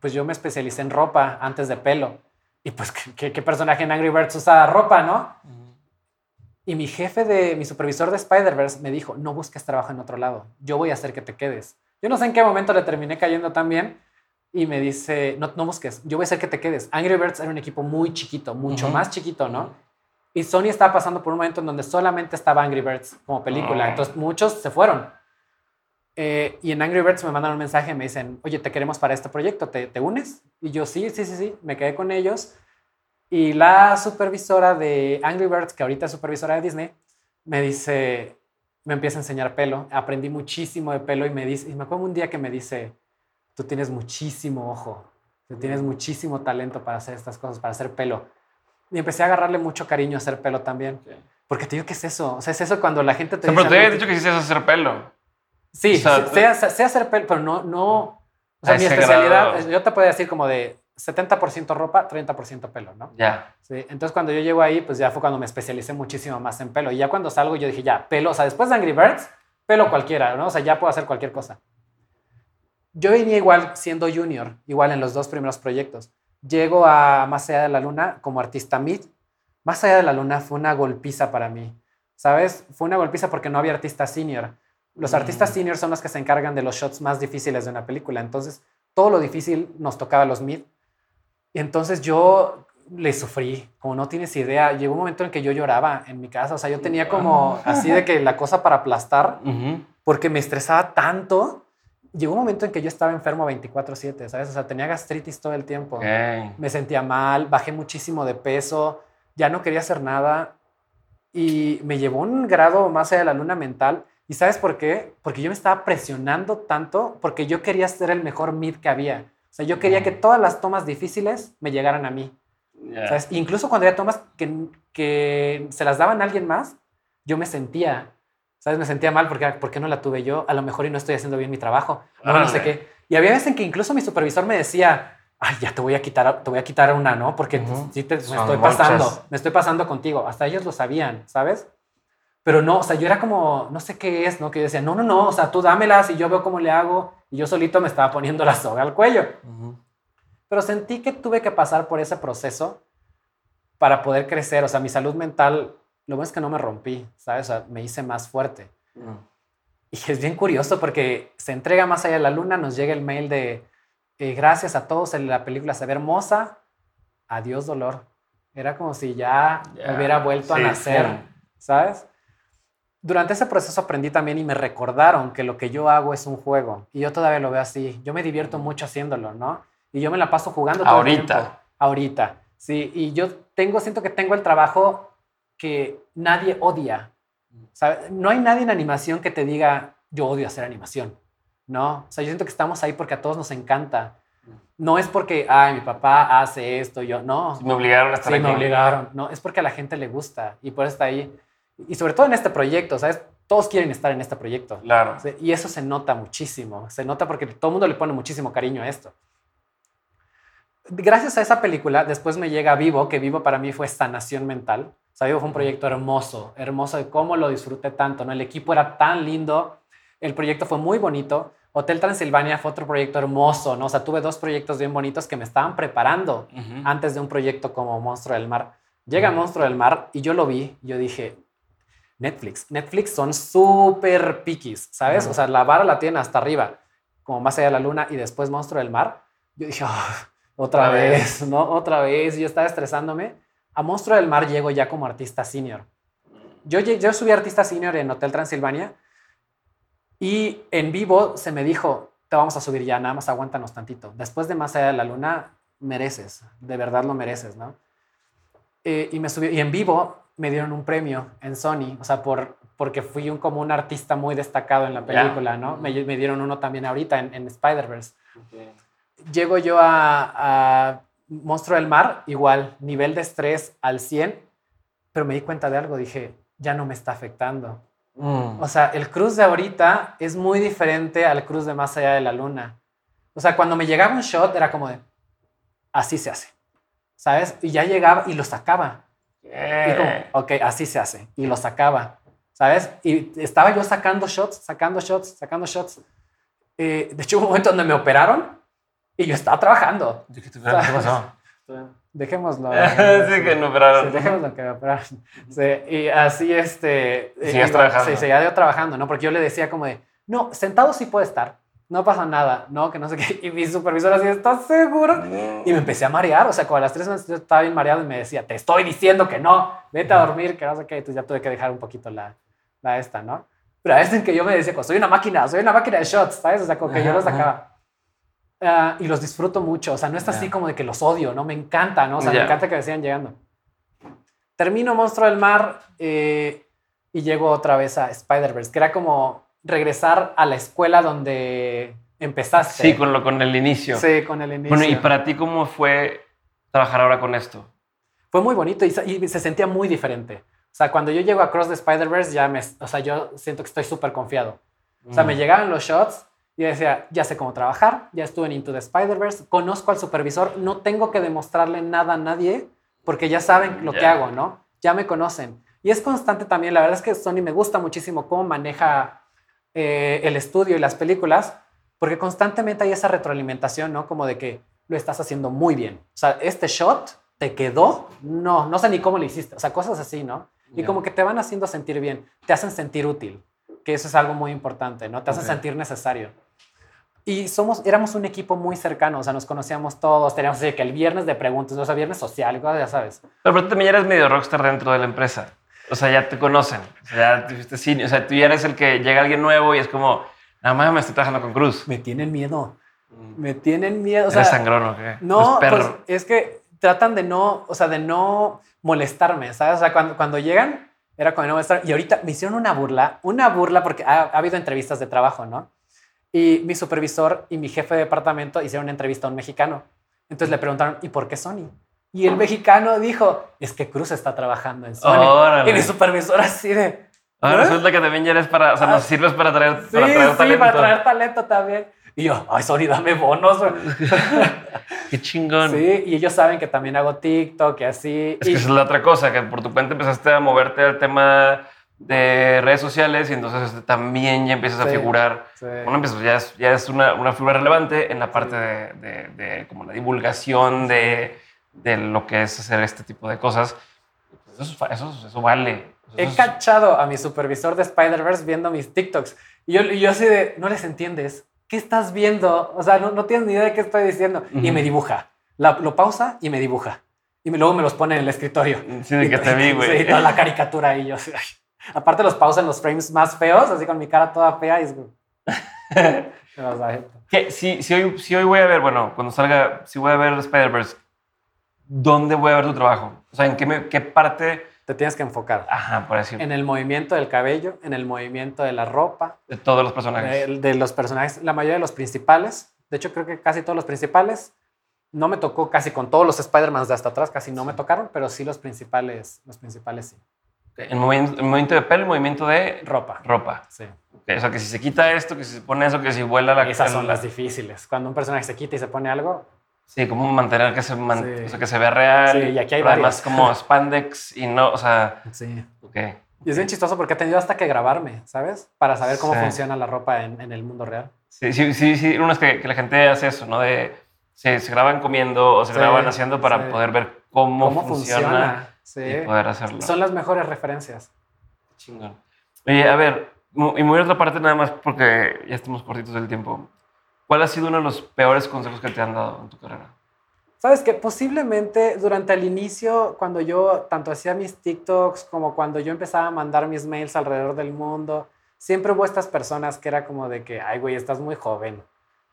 pues yo me especialicé en ropa antes de pelo. Y pues, ¿qué, qué personaje en Angry Birds usa ropa, no? Y mi jefe de, mi supervisor de Spider-Verse me dijo, no busques trabajo en otro lado, yo voy a hacer que te quedes. Yo no sé en qué momento le terminé cayendo también y me dice, no, no busques, yo voy a hacer que te quedes. Angry Birds era un equipo muy chiquito, mucho más chiquito, ¿no? Y Sony estaba pasando por un momento en donde solamente estaba Angry Birds como película, ah. entonces muchos se fueron. Eh, y en Angry Birds me mandan un mensaje, me dicen, oye, te queremos para este proyecto, ¿te, ¿te unes? Y yo, sí, sí, sí, sí, me quedé con ellos y la supervisora de Angry Birds, que ahorita es supervisora de Disney, me dice, me empieza a enseñar pelo. Aprendí muchísimo de pelo y me dice, y me acuerdo un día que me dice, tú tienes muchísimo ojo, tú tienes muchísimo talento para hacer estas cosas, para hacer pelo. Y empecé a agarrarle mucho cariño a hacer pelo también. Porque te digo, ¿qué es eso? O sea, es eso cuando la gente te dice... Pero te había dicho que sí hacer pelo. Sí, sé, hacer pelo, pero no... no o sea, mi especialidad, yo te puedo decir como de 70% ropa, 30% pelo, ¿no? Ya. Sí, entonces cuando yo llego ahí, pues ya fue cuando me especialicé muchísimo más en pelo. Y ya cuando salgo yo dije, ya, pelo, o sea, después de Angry Birds, pelo cualquiera, ¿no? O sea, ya puedo hacer cualquier cosa. Yo venía igual siendo junior, igual en los dos primeros proyectos. Llego a Más allá de la luna como artista mid. Más allá de la luna fue una golpiza para mí, ¿sabes? Fue una golpiza porque no había artista senior. Los mm. artistas senior son los que se encargan de los shots más difíciles de una película. Entonces, todo lo difícil nos tocaba a los mid entonces yo le sufrí, como no tienes idea. Llegó un momento en que yo lloraba en mi casa. O sea, yo tenía como así de que la cosa para aplastar, porque me estresaba tanto. Llegó un momento en que yo estaba enfermo 24/7, ¿sabes? O sea, tenía gastritis todo el tiempo. Me sentía mal, bajé muchísimo de peso, ya no quería hacer nada. Y me llevó un grado más allá de la luna mental. ¿Y sabes por qué? Porque yo me estaba presionando tanto porque yo quería ser el mejor mid que había. O sea, yo quería que todas las tomas difíciles me llegaran a mí. ¿sabes? Incluso cuando había tomas que, que se las daban a alguien más, yo me sentía, ¿sabes? Me sentía mal porque, ¿por qué no la tuve yo? A lo mejor y no estoy haciendo bien mi trabajo. No, no sé qué. Y había veces en que incluso mi supervisor me decía, ay, ya te voy a quitar, te voy a quitar una, ¿no? Porque sí te, me estoy pasando, me estoy pasando contigo. Hasta ellos lo sabían, ¿sabes? Pero no, o sea, yo era como, no sé qué es, ¿no? Que yo decía, no, no, no, o sea, tú dámelas y yo veo cómo le hago. Y yo solito me estaba poniendo la soga al cuello. Pero sentí que tuve que pasar por ese proceso para poder crecer. O sea, mi salud mental, lo bueno es que no me rompí, ¿sabes? O sea, me hice más fuerte. Y es bien curioso porque se entrega más allá de la luna, nos llega el mail de eh, gracias a todos, la película se ve hermosa, adiós dolor. Era como si ya hubiera vuelto a nacer, ¿sabes? Durante ese proceso aprendí también y me recordaron que lo que yo hago es un juego y yo todavía lo veo así. Yo me divierto mucho haciéndolo, ¿no? Y yo me la paso jugando todo Ahorita. el tiempo. Ahorita. Sí, y yo tengo, siento que tengo el trabajo que nadie odia. ¿sabes? No hay nadie en animación que te diga, yo odio hacer animación. No, o sea, yo siento que estamos ahí porque a todos nos encanta. No es porque, ay, mi papá hace esto, yo, no. Me obligaron a estar Sí, aquí. me obligaron. No, es porque a la gente le gusta y por eso está ahí. Y sobre todo en este proyecto, ¿sabes? Todos quieren estar en este proyecto. Claro. Y eso se nota muchísimo. Se nota porque todo el mundo le pone muchísimo cariño a esto. Gracias a esa película, después me llega Vivo, que Vivo para mí fue sanación mental. O sea, Vivo fue un proyecto hermoso, hermoso de cómo lo disfruté tanto, ¿no? El equipo era tan lindo, el proyecto fue muy bonito. Hotel Transilvania fue otro proyecto hermoso, ¿no? O sea, tuve dos proyectos bien bonitos que me estaban preparando Ujú. antes de un proyecto como Monstruo del Mar. Llega Monstruo del Mar y yo lo vi, yo dije, Netflix, Netflix son súper piquis, ¿sabes? Ujú. O sea, la vara la tienen hasta arriba, como más allá de la luna y después Monstruo del Mar. Yo dije, "Ah, otra vez, ¿no? Otra vez. Yo estaba estresándome. A Monstruo del Mar llego ya como artista senior. Yo, yo subí artista senior en Hotel Transilvania y en vivo se me dijo, te vamos a subir ya, nada más aguántanos tantito. Después de Más allá de la luna, mereces, de verdad lo mereces, ¿no? Eh, y me subió, y en vivo me dieron un premio en Sony, o sea, por, porque fui un, como un artista muy destacado en la película, ¿no? Me, me dieron uno también ahorita en, en Spider-Verse. Llego yo a, a Monstruo del Mar, igual, nivel de estrés al 100, pero me di cuenta de algo, dije, ya no me está afectando. Mm. O sea, el cruz de ahorita es muy diferente al cruz de más allá de la luna. O sea, cuando me llegaba un shot era como de, así se hace, ¿sabes? Y ya llegaba y lo sacaba. Y como, Eh. ok, así se hace. Y lo sacaba, ¿sabes? Y estaba yo sacando shots, sacando shots, sacando shots. Eh, de hecho, hubo un momento donde me operaron y yo estaba trabajando. ¿Qué qué pasó? Dejémoslo. sí, que no operaron. Sí, dejémoslo que me operaron. Sí, y así, este... Iba- trabajando. Sí, seguía yo trabajando, ¿no? Porque yo le decía como de, no, sentado sí puede estar. No pasa nada, ¿no? Que no sé qué. Y mi supervisor así, ¿estás seguro? Y me empecé a marear, o sea, como a las tres meses yo estaba bien mareado y me decía, te estoy diciendo que no, vete a dormir, que no sé qué. Entonces ya tuve que dejar un poquito la, la esta, ¿no? Pero a veces en que yo me decía, pues soy una máquina, soy una máquina de shots, ¿sabes? O sea, como que yo los sacaba. Ah, y los disfruto mucho, o sea, no es así como de que los odio, ¿no? Me encanta, ¿no? O sea, Ya. me encanta que me sigan llegando. Termino Monstruo del Mar eh, y llego otra vez a Spider-Verse, que era como regresar a la escuela donde empezaste. Sí, con, lo, con el inicio. Sí, con el inicio. Bueno, ¿y para ti cómo fue trabajar ahora con esto? Fue muy bonito y, se- y se sentía muy diferente. O sea, cuando yo llego a Cross the Spider-Verse, ya me, o sea, yo siento que estoy súper confiado. O sea, Mm. me llegaban los shots y yo decía, ya sé cómo trabajar, ya estuve en Into the Spider-Verse, conozco al supervisor, no tengo que demostrarle nada a nadie porque ya saben lo que Ya. hago, ¿no? Ya me conocen. Y es constante también, la verdad es que Sony me gusta muchísimo cómo maneja eh, el estudio y las películas, porque constantemente hay esa retroalimentación, ¿no? Como de que lo estás haciendo muy bien. O sea, este shot te quedó, no, no sé ni cómo lo hiciste, o sea, cosas así, ¿no? Y Ya. como que te van haciendo sentir bien, te hacen sentir útil, que eso es algo muy importante, ¿no? Te hacen Ok. sentir necesario. Y somos, éramos un equipo muy cercano, o sea, nos conocíamos todos, teníamos así que el viernes de preguntas, o sea, viernes social, ya sabes. Pero, pero tú también eres medio rockstar dentro de la empresa. O sea, ya te conocen. O sea, ya tú fuiste cine. O sea, tú ya eres el que llega alguien nuevo y es como, nada más me estoy trabajando con Cruz. Me tienen miedo, me tienen miedo, o sea, ¿Eres sangrón o qué? No, ¿Eres pues es que tratan de no, o sea, de no molestarme, ¿sabes? O sea, cuando, cuando llegan, era cuando no molestar. Y ahorita me hicieron una burla, una burla porque ha, ha habido entrevistas de trabajo, ¿no? Y mi supervisor y mi jefe de departamento hicieron una entrevista a un mexicano. Entonces le preguntaron, ¿y por qué Sony? Y el mexicano dijo, es que Cruz está trabajando en Sony. Órale. Y mi supervisor así de... Ahora ¿eh? resulta que también ya eres para, o sea, nos Ah. sirves para traer, Sí, para traer sí, talento. para traer talento también. Y yo, ay, Sony, dame bonos. güey". Qué chingón. Sí, y ellos saben que también hago TikTok y así. Es y, que esa es la otra cosa, que por tu cuenta empezaste a moverte al tema de redes sociales y entonces este, también ya empiezas a Sí, figurar. sí. Bueno, empiezas, ya es, ya es una, una figura relevante en la parte de, de- de como la divulgación de, de lo que es hacer este tipo de cosas. Pues Eso, eso, eso vale. He Eso cachado a mi supervisor de Spider-Verse viendo mis TikToks. Y yo, y yo así de, no les entiendes. ¿Qué estás viendo? O sea, no, no tienes ni idea de qué estoy diciendo. Y me dibuja. La- lo pausa y me dibuja. Y me- luego me los pone en el escritorio. Sí, de Y que te vi, güey. Sí, toda la caricatura ahí. Yo, así. Aparte los pausa en los frames más feos, así con mi cara toda fea. Y es Que si, si, hoy, si hoy voy a ver, bueno, cuando salga, si voy a ver Spider-Verse, ¿dónde voy a ver tu trabajo? O sea, ¿en qué, me- qué parte? te tienes que enfocar Ajá, por decir, en el movimiento del cabello, en el movimiento de la ropa, de todos los personajes. de, de los personajes, la mayoría de los principales. De hecho, creo que casi todos los principales. No me tocó casi con todos los Spider-Man de hasta atrás, casi no me tocaron, pero sí los principales, los principales sí. El, movimiento, el movimiento de pelo, el movimiento de Ropa. ropa. Sí. O sea, que si se quita esto, que si se pone eso, que si vuela la... Esas son la- las difíciles. Cuando un personaje se quita y se pone algo, Sí, como mantener que se, man- Sí. o sea, que se vea real. Sí, y aquí hay además varias. como spandex y no, o sea, sí. ok. Y es bien chistoso porque he tenido hasta que grabarme, ¿sabes? Para saber cómo Sí. funciona la ropa en, en el mundo real. Sí, sí, sí, sí, uno es que, que la gente hace eso, ¿no? De, se, se graban comiendo o se graban haciendo para poder ver cómo, ¿Cómo funciona, funciona? Y poder hacerlo. Son las mejores referencias. Chingón. Oye, a ver, y muy otra parte nada más porque ya estamos cortitos del tiempo. ¿Cuál ha sido uno de los peores consejos que te han dado en tu carrera? Sabes que posiblemente durante el inicio, cuando yo tanto hacía mis TikToks como cuando yo empezaba a mandar mis mails alrededor del mundo, siempre hubo estas personas que era como de que, ay, güey, estás muy joven.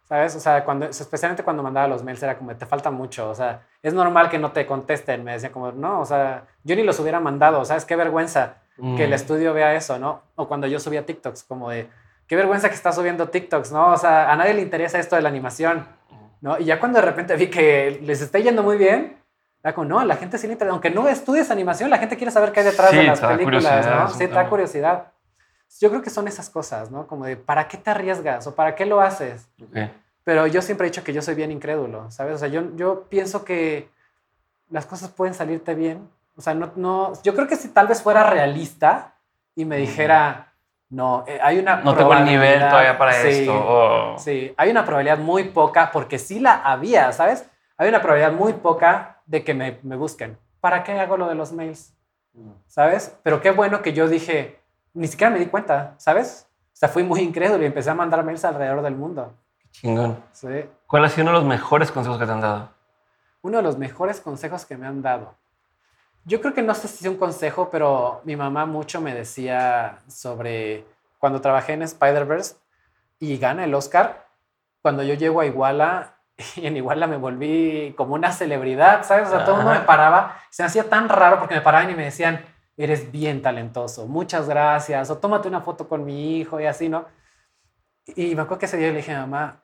¿Sabes? O sea, cuando, especialmente cuando mandaba los mails era como, te falta mucho. O sea, es normal que no te contesten. Me decía como, no, o sea, yo ni los hubiera mandado. ¿Sabes? Qué vergüenza que el Mm. estudio vea eso, ¿no? O cuando yo subía TikToks, como de, qué vergüenza que estás subiendo TikToks, ¿no? O sea, a nadie le interesa esto de la animación. ¿no? Y ya cuando de repente vi que les está yendo muy bien, era como, no, la gente sí le interesa. Aunque no estudies animación, la gente quiere saber qué hay detrás Sí, de las películas, ¿no? Sí, te da curiosidad. Yo creo que son esas cosas, ¿no? Como de, ¿para qué te arriesgas? ¿O para qué lo haces? Ok. Pero yo siempre he dicho que yo soy bien incrédulo, ¿sabes? O sea, yo, yo pienso que las cosas pueden salirte bien. O sea, no, no, yo creo que si tal vez fuera realista y me dijera, no, eh, hay una No tengo el nivel todavía para Sí, esto. Sí, hay una probabilidad muy poca, porque sí la había, ¿sabes? Hay una probabilidad muy poca de que me, me busquen. ¿Para qué hago lo de los mails? ¿Sabes? Pero qué bueno que yo dije, ni siquiera me di cuenta, ¿sabes? O sea, fui muy incrédulo y empecé a mandar mails alrededor del mundo. Chingón. Sí. ¿Cuál ha sido uno de los mejores consejos que te han dado? Uno de los mejores consejos que me han dado. Yo creo que no sé si es un consejo, pero mi mamá mucho me decía sobre cuando trabajé en Spider-Verse y gana el Oscar, cuando yo llego a Iguala y en Iguala me volví como una celebridad, ¿sabes? O sea, todo el mundo me paraba, se me hacía tan raro porque me paraban y me decían, eres bien talentoso, muchas gracias, o tómate una foto con mi hijo y así, ¿no? Y me acuerdo que ese día le dije a mamá,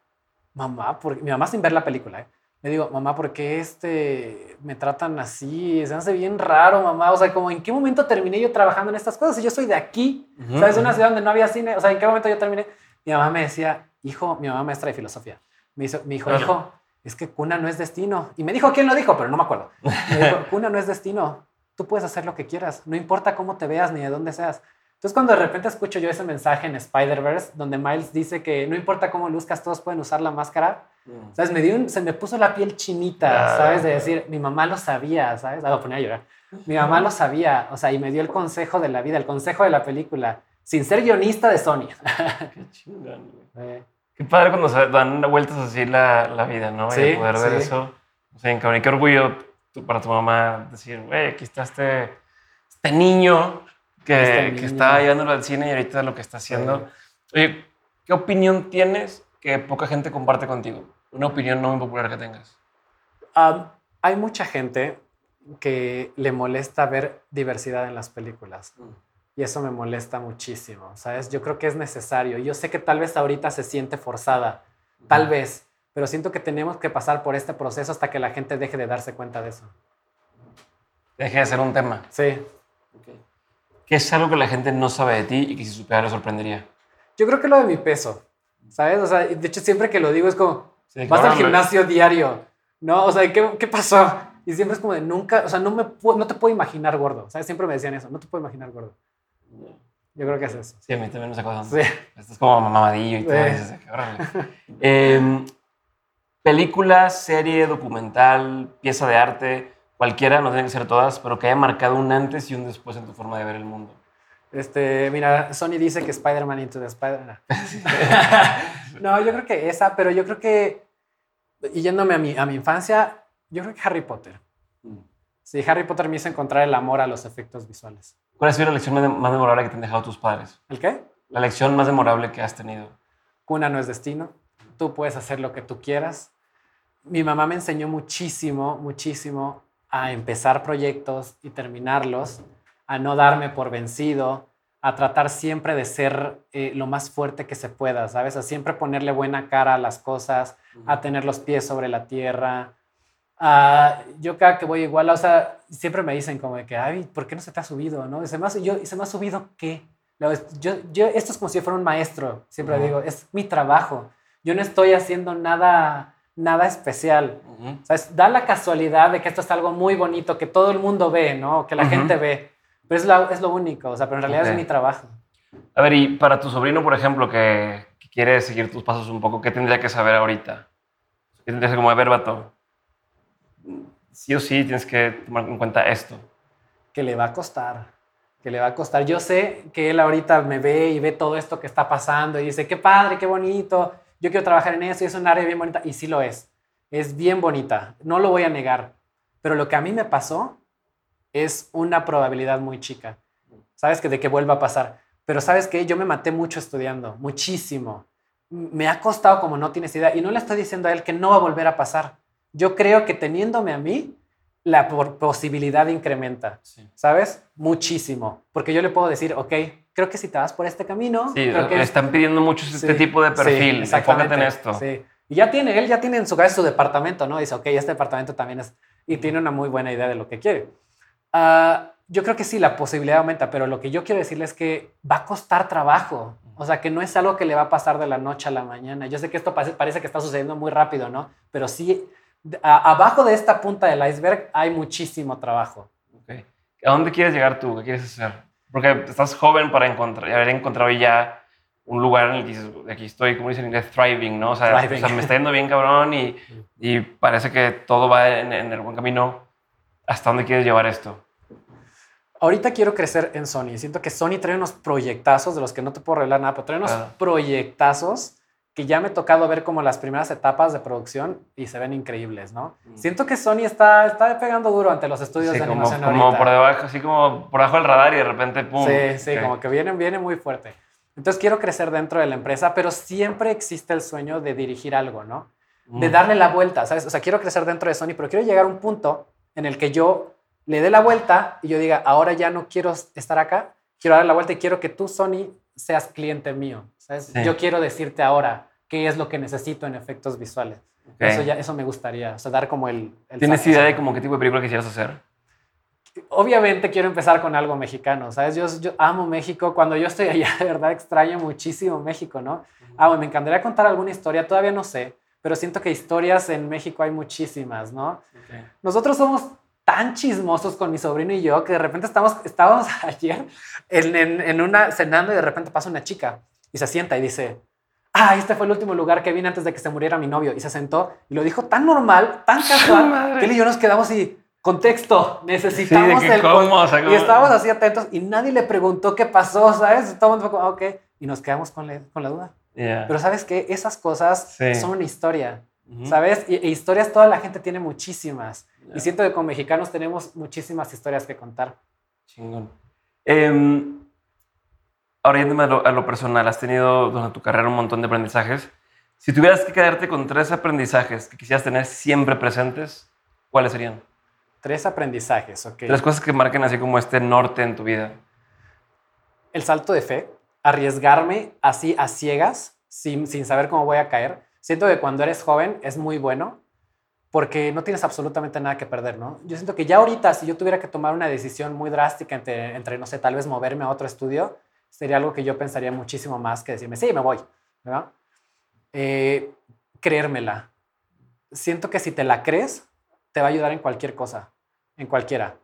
mamá, porque mi mamá sin ver la película, ¿eh? Le digo, mamá, ¿por qué este, me tratan así? Se hace bien raro, mamá. O sea, como en qué momento terminé yo trabajando en estas cosas. Si yo soy de aquí, Ujú, ¿sabes? De una ciudad donde no había cine. O sea, ¿en qué momento yo terminé? Mi mamá me decía, hijo, mi mamá maestra de filosofía. Me, hizo, me dijo, hijo, es que cuna no es destino. Y me dijo quién lo dijo, pero no me acuerdo. Me dijo, cuna no es destino. Tú puedes hacer lo que quieras. No importa cómo te veas ni de dónde seas. Entonces, cuando de repente escucho yo ese mensaje en Spider-Verse, donde Miles dice que no importa cómo luzcas, todos pueden usar la máscara, Mm. ¿Sabes? Me dio un- se me puso la piel chinita. ¿sabes? De decir, mi mamá lo sabía, ¿sabes? Ah, lo ponía a llorar. Mi mamá lo sabía, o sea, y me dio el consejo de la vida, el consejo de la película, sin ser guionista de Sony. Qué chingón, güey. Qué padre cuando se dan vueltas así la, la vida, ¿no? Sí, y poder ver sí. eso. O sea, cabrón, qué orgullo tú- para tu mamá decir, güey, aquí está este, este niño que, que está llevándolo al cine y ahorita lo que está haciendo. Oye, ¿qué opinión tienes que poca gente comparte contigo? Una opinión no muy popular que tengas. um, hay mucha gente que le molesta ver diversidad en las películas. Y eso me molesta muchísimo, ¿sabes? Yo creo que es necesario. Yo sé que tal vez ahorita se siente forzada, tal vez, pero siento que tenemos que pasar por este proceso hasta que la gente deje de darse cuenta de eso. Deje de ser un tema. Sí, ¿Qué es algo que la gente no sabe de ti y que si supiera le sorprendería? Yo creo que lo de mi peso, ¿sabes? O sea, de hecho siempre que lo digo es como, Sí, vas al gimnasio diario, ¿no? O sea, ¿qué, qué pasó? Y siempre es como de nunca, o sea, no, me, no te puedo imaginar gordo, ¿sabes? Siempre me decían eso, no te puedo imaginar gordo. Yo creo que es eso. Sí, a mí también me sacó Sí. Esto es como mamadillo y todo. Sí. Em, película, serie, documental, pieza de arte, cualquiera, no tienen que ser todas, pero que haya marcado un antes y un después en tu forma de ver el mundo. Este, mira, Sony dice que Spider-Man Into the Spider-Man. no, yo creo que esa, pero yo creo que, y yéndome a mi, a mi infancia, yo creo que Harry Potter. Sí, Harry Potter me hizo encontrar el amor a los efectos visuales. ¿Cuál ha sido la lección más más memorable que te han dejado tus padres? ¿El qué? La lección más memorable que has tenido. Cuna no es destino. Tú puedes hacer lo que tú quieras. Mi mamá me enseñó muchísimo, muchísimo a empezar proyectos y terminarlos, a no darme por vencido, a tratar siempre de ser eh, lo más fuerte que se pueda, ¿sabes? A siempre ponerle buena cara a las cosas, a tener los pies sobre la tierra. a- yo cada que voy igual, o sea, siempre me dicen como de que, ay, ¿por qué no se te ha subido? ¿No? Y se me ha, yo, ¿y se me ha subido qué? Yo, yo, esto es como si yo fuera un maestro, siempre Ujú. digo, es mi trabajo. Yo no estoy haciendo nada, nada especial. Ujú. ¿Sabes? Da la casualidad de que esto es algo muy bonito, que todo el mundo ve, ¿no? Que la gente ve. Pero es, la- es lo único, o sea, pero en realidad es mi trabajo. A ver, y para tu sobrino, por ejemplo, que, que quiere seguir tus pasos un poco, ¿qué tendría que saber ahorita? ¿Qué tendría que como, ver, vato? Sí o sí tienes que tomar en cuenta esto. Que le va a costar, que le va a costar. Yo sé que él ahorita me ve y ve todo esto que está pasando y dice, qué padre, qué bonito, yo quiero trabajar en eso y es un área bien bonita. Y sí lo es, es bien bonita, no lo voy a negar. Pero lo que a mí me pasó es una probabilidad muy chica. ¿Sabes? Que de que vuelva a pasar. Pero ¿sabes qué? Yo me maté mucho estudiando, muchísimo. Me ha costado como no tienes idea. Y no le estoy diciendo a él que no va a volver a pasar. Yo creo que teniéndome a mí, la posibilidad incrementa. Sí. ¿Sabes? Muchísimo. Porque yo le puedo decir, ok, creo que si te vas por este camino, Sí, creo que le es- están pidiendo mucho este Sí, tipo de sí, perfil. exactamente, Enfócate en esto. Sí. Y ya tiene, él ya tiene en su cabeza su departamento, ¿no? Dice, ok, este departamento también es... Y tiene una muy buena idea de lo que quiere. Ah, yo creo que sí, la posibilidad aumenta, pero lo que yo quiero decirle es que va a costar trabajo. O sea, que no es algo que le va a pasar de la noche a la mañana. Yo sé que esto parece, parece que está sucediendo muy rápido, ¿no? Pero sí, a- abajo de esta punta del iceberg hay muchísimo trabajo. Ok. ¿A dónde quieres llegar tú? ¿Qué quieres hacer? Porque estás joven para encontrar, haber encontrado ya un lugar en el que dices, aquí estoy, como dicen en inglés, thriving, ¿no? O sea, Thriving. o sea, me está yendo bien cabrón y, y parece que todo va en, en el buen camino. ¿Hasta dónde quieres llevar esto? Ahorita quiero crecer en Sony. Siento que Sony trae unos proyectazos de los que no te puedo revelar nada, pero trae unos Ah. proyectazos que ya me he tocado ver como las primeras etapas de producción y se ven increíbles, ¿no? Mm. Siento que Sony está, está pegando duro ante los estudios Sí, de como, animación como ahorita. por debajo, así como por debajo del radar y de repente, ¡pum! Sí, sí, Ok. como que viene, viene muy fuerte. Entonces quiero crecer dentro de la empresa, pero siempre existe el sueño de dirigir algo, ¿no? de Mm. darle la vuelta, ¿sabes? O sea, quiero crecer dentro de Sony, pero quiero llegar a un punto en el que yo le dé la vuelta y yo diga, ahora ya no quiero estar acá, quiero dar la vuelta y quiero que tú, Sony, seas cliente mío, ¿sabes? Sí. Yo quiero decirte ahora qué es lo que necesito en efectos visuales. Ok. Eso, ya, eso me gustaría, o sea, dar como el... el ¿Tienes idea de como qué tipo de película quisieras hacer? Obviamente quiero empezar con algo mexicano, ¿sabes? Yo, yo amo México, cuando yo estoy allá, de verdad extraño muchísimo México, ¿no? Ah, bueno, me encantaría contar alguna historia, todavía no sé, pero siento que historias en México hay muchísimas, ¿no? Nosotros somos tan chismosos con mi sobrino y yo que de repente estamos, estábamos ayer en, en, en una cenando y de repente pasa una chica y se sienta y dice, ah, este fue el último lugar que vine antes de que se muriera mi novio. Y se sentó y lo dijo tan normal, tan casual, que él y yo nos quedamos y, contexto, necesitamos Sí, que el... cómo, o sea, Y cómo- estábamos así atentos y nadie le preguntó qué pasó, ¿sabes? Fue como, "Ah, ok, y nos quedamos con la, con la duda. Yeah. Pero ¿sabes qué? Esas cosas Sí. son una historia. ¿Sabes? Y, e historias toda la gente tiene muchísimas. Ya. Y siento que con mexicanos tenemos muchísimas historias que contar. Chingón. Em, ahora yéndome a lo, a lo personal, has tenido durante tu carrera un montón de aprendizajes. Si tuvieras que quedarte con tres aprendizajes que quisieras tener siempre presentes, ¿cuáles serían? Tres aprendizajes, ¿ok? Tres cosas que marquen así como este norte en tu vida. El salto de fe, arriesgarme así a ciegas, sin, sin saber cómo voy a caer. Siento que cuando eres joven es muy bueno porque no tienes absolutamente nada que perder, ¿no? Yo siento que ya ahorita, si yo tuviera que tomar una decisión muy drástica entre, entre no sé, tal vez moverme a otro estudio, sería algo que yo pensaría muchísimo más que decirme, sí, me voy. Eh, creérmela. Siento que si te la crees, te va a ayudar en cualquier cosa, en cualquiera.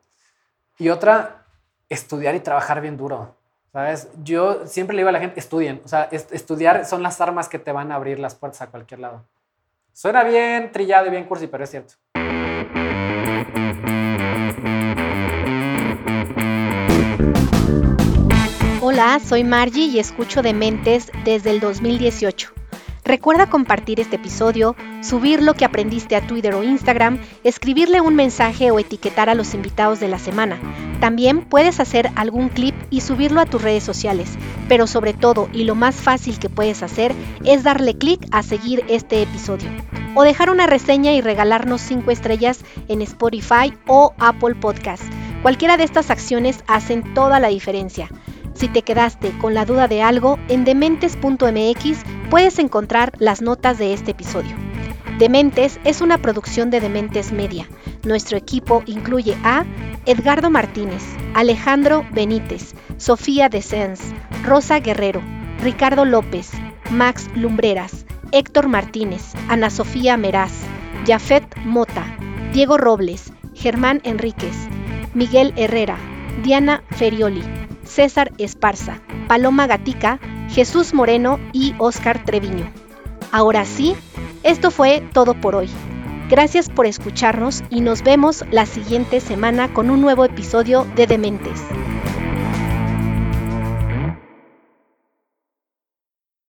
Y otra, estudiar y trabajar bien duro. ¿Sabes? Yo siempre le digo a la gente, estudien. O sea, estudiar son las armas que te van a abrir las puertas a cualquier lado. Suena bien trillado y bien cursi, pero es cierto. Soy Margie y escucho Dementes desde el 2018. Recuerda compartir este episodio, subir lo que aprendiste a Twitter o Instagram, escribirle un mensaje o etiquetar a los invitados de la semana. También puedes hacer algún clip y subirlo a tus redes sociales, pero sobre todo y lo más fácil que puedes hacer es darle clic a seguir este episodio o dejar una reseña y regalarnos 5 estrellas en Spotify o Apple Podcast. Cualquiera de estas acciones hacen toda la diferencia. Si te quedaste con la duda de algo, en dementes.mx puedes encontrar las notas de este episodio. Dementes es una producción de Dementes Media. Nuestro equipo incluye a Edgardo Martínez, Alejandro Benítez, Sofía Desens, Rosa Guerrero, Ricardo López, Max Lumbreras, Héctor Martínez, Ana Sofía Meraz, Jafet Mota, Diego Robles, Germán Enríquez, Miguel Herrera, Diana Ferioli, César Esparza, Paloma Gatica, Jesús Moreno y Óscar Treviño. Ahora sí, esto fue todo por hoy. Gracias por escucharnos y nos vemos la siguiente semana con un nuevo episodio de Dementes.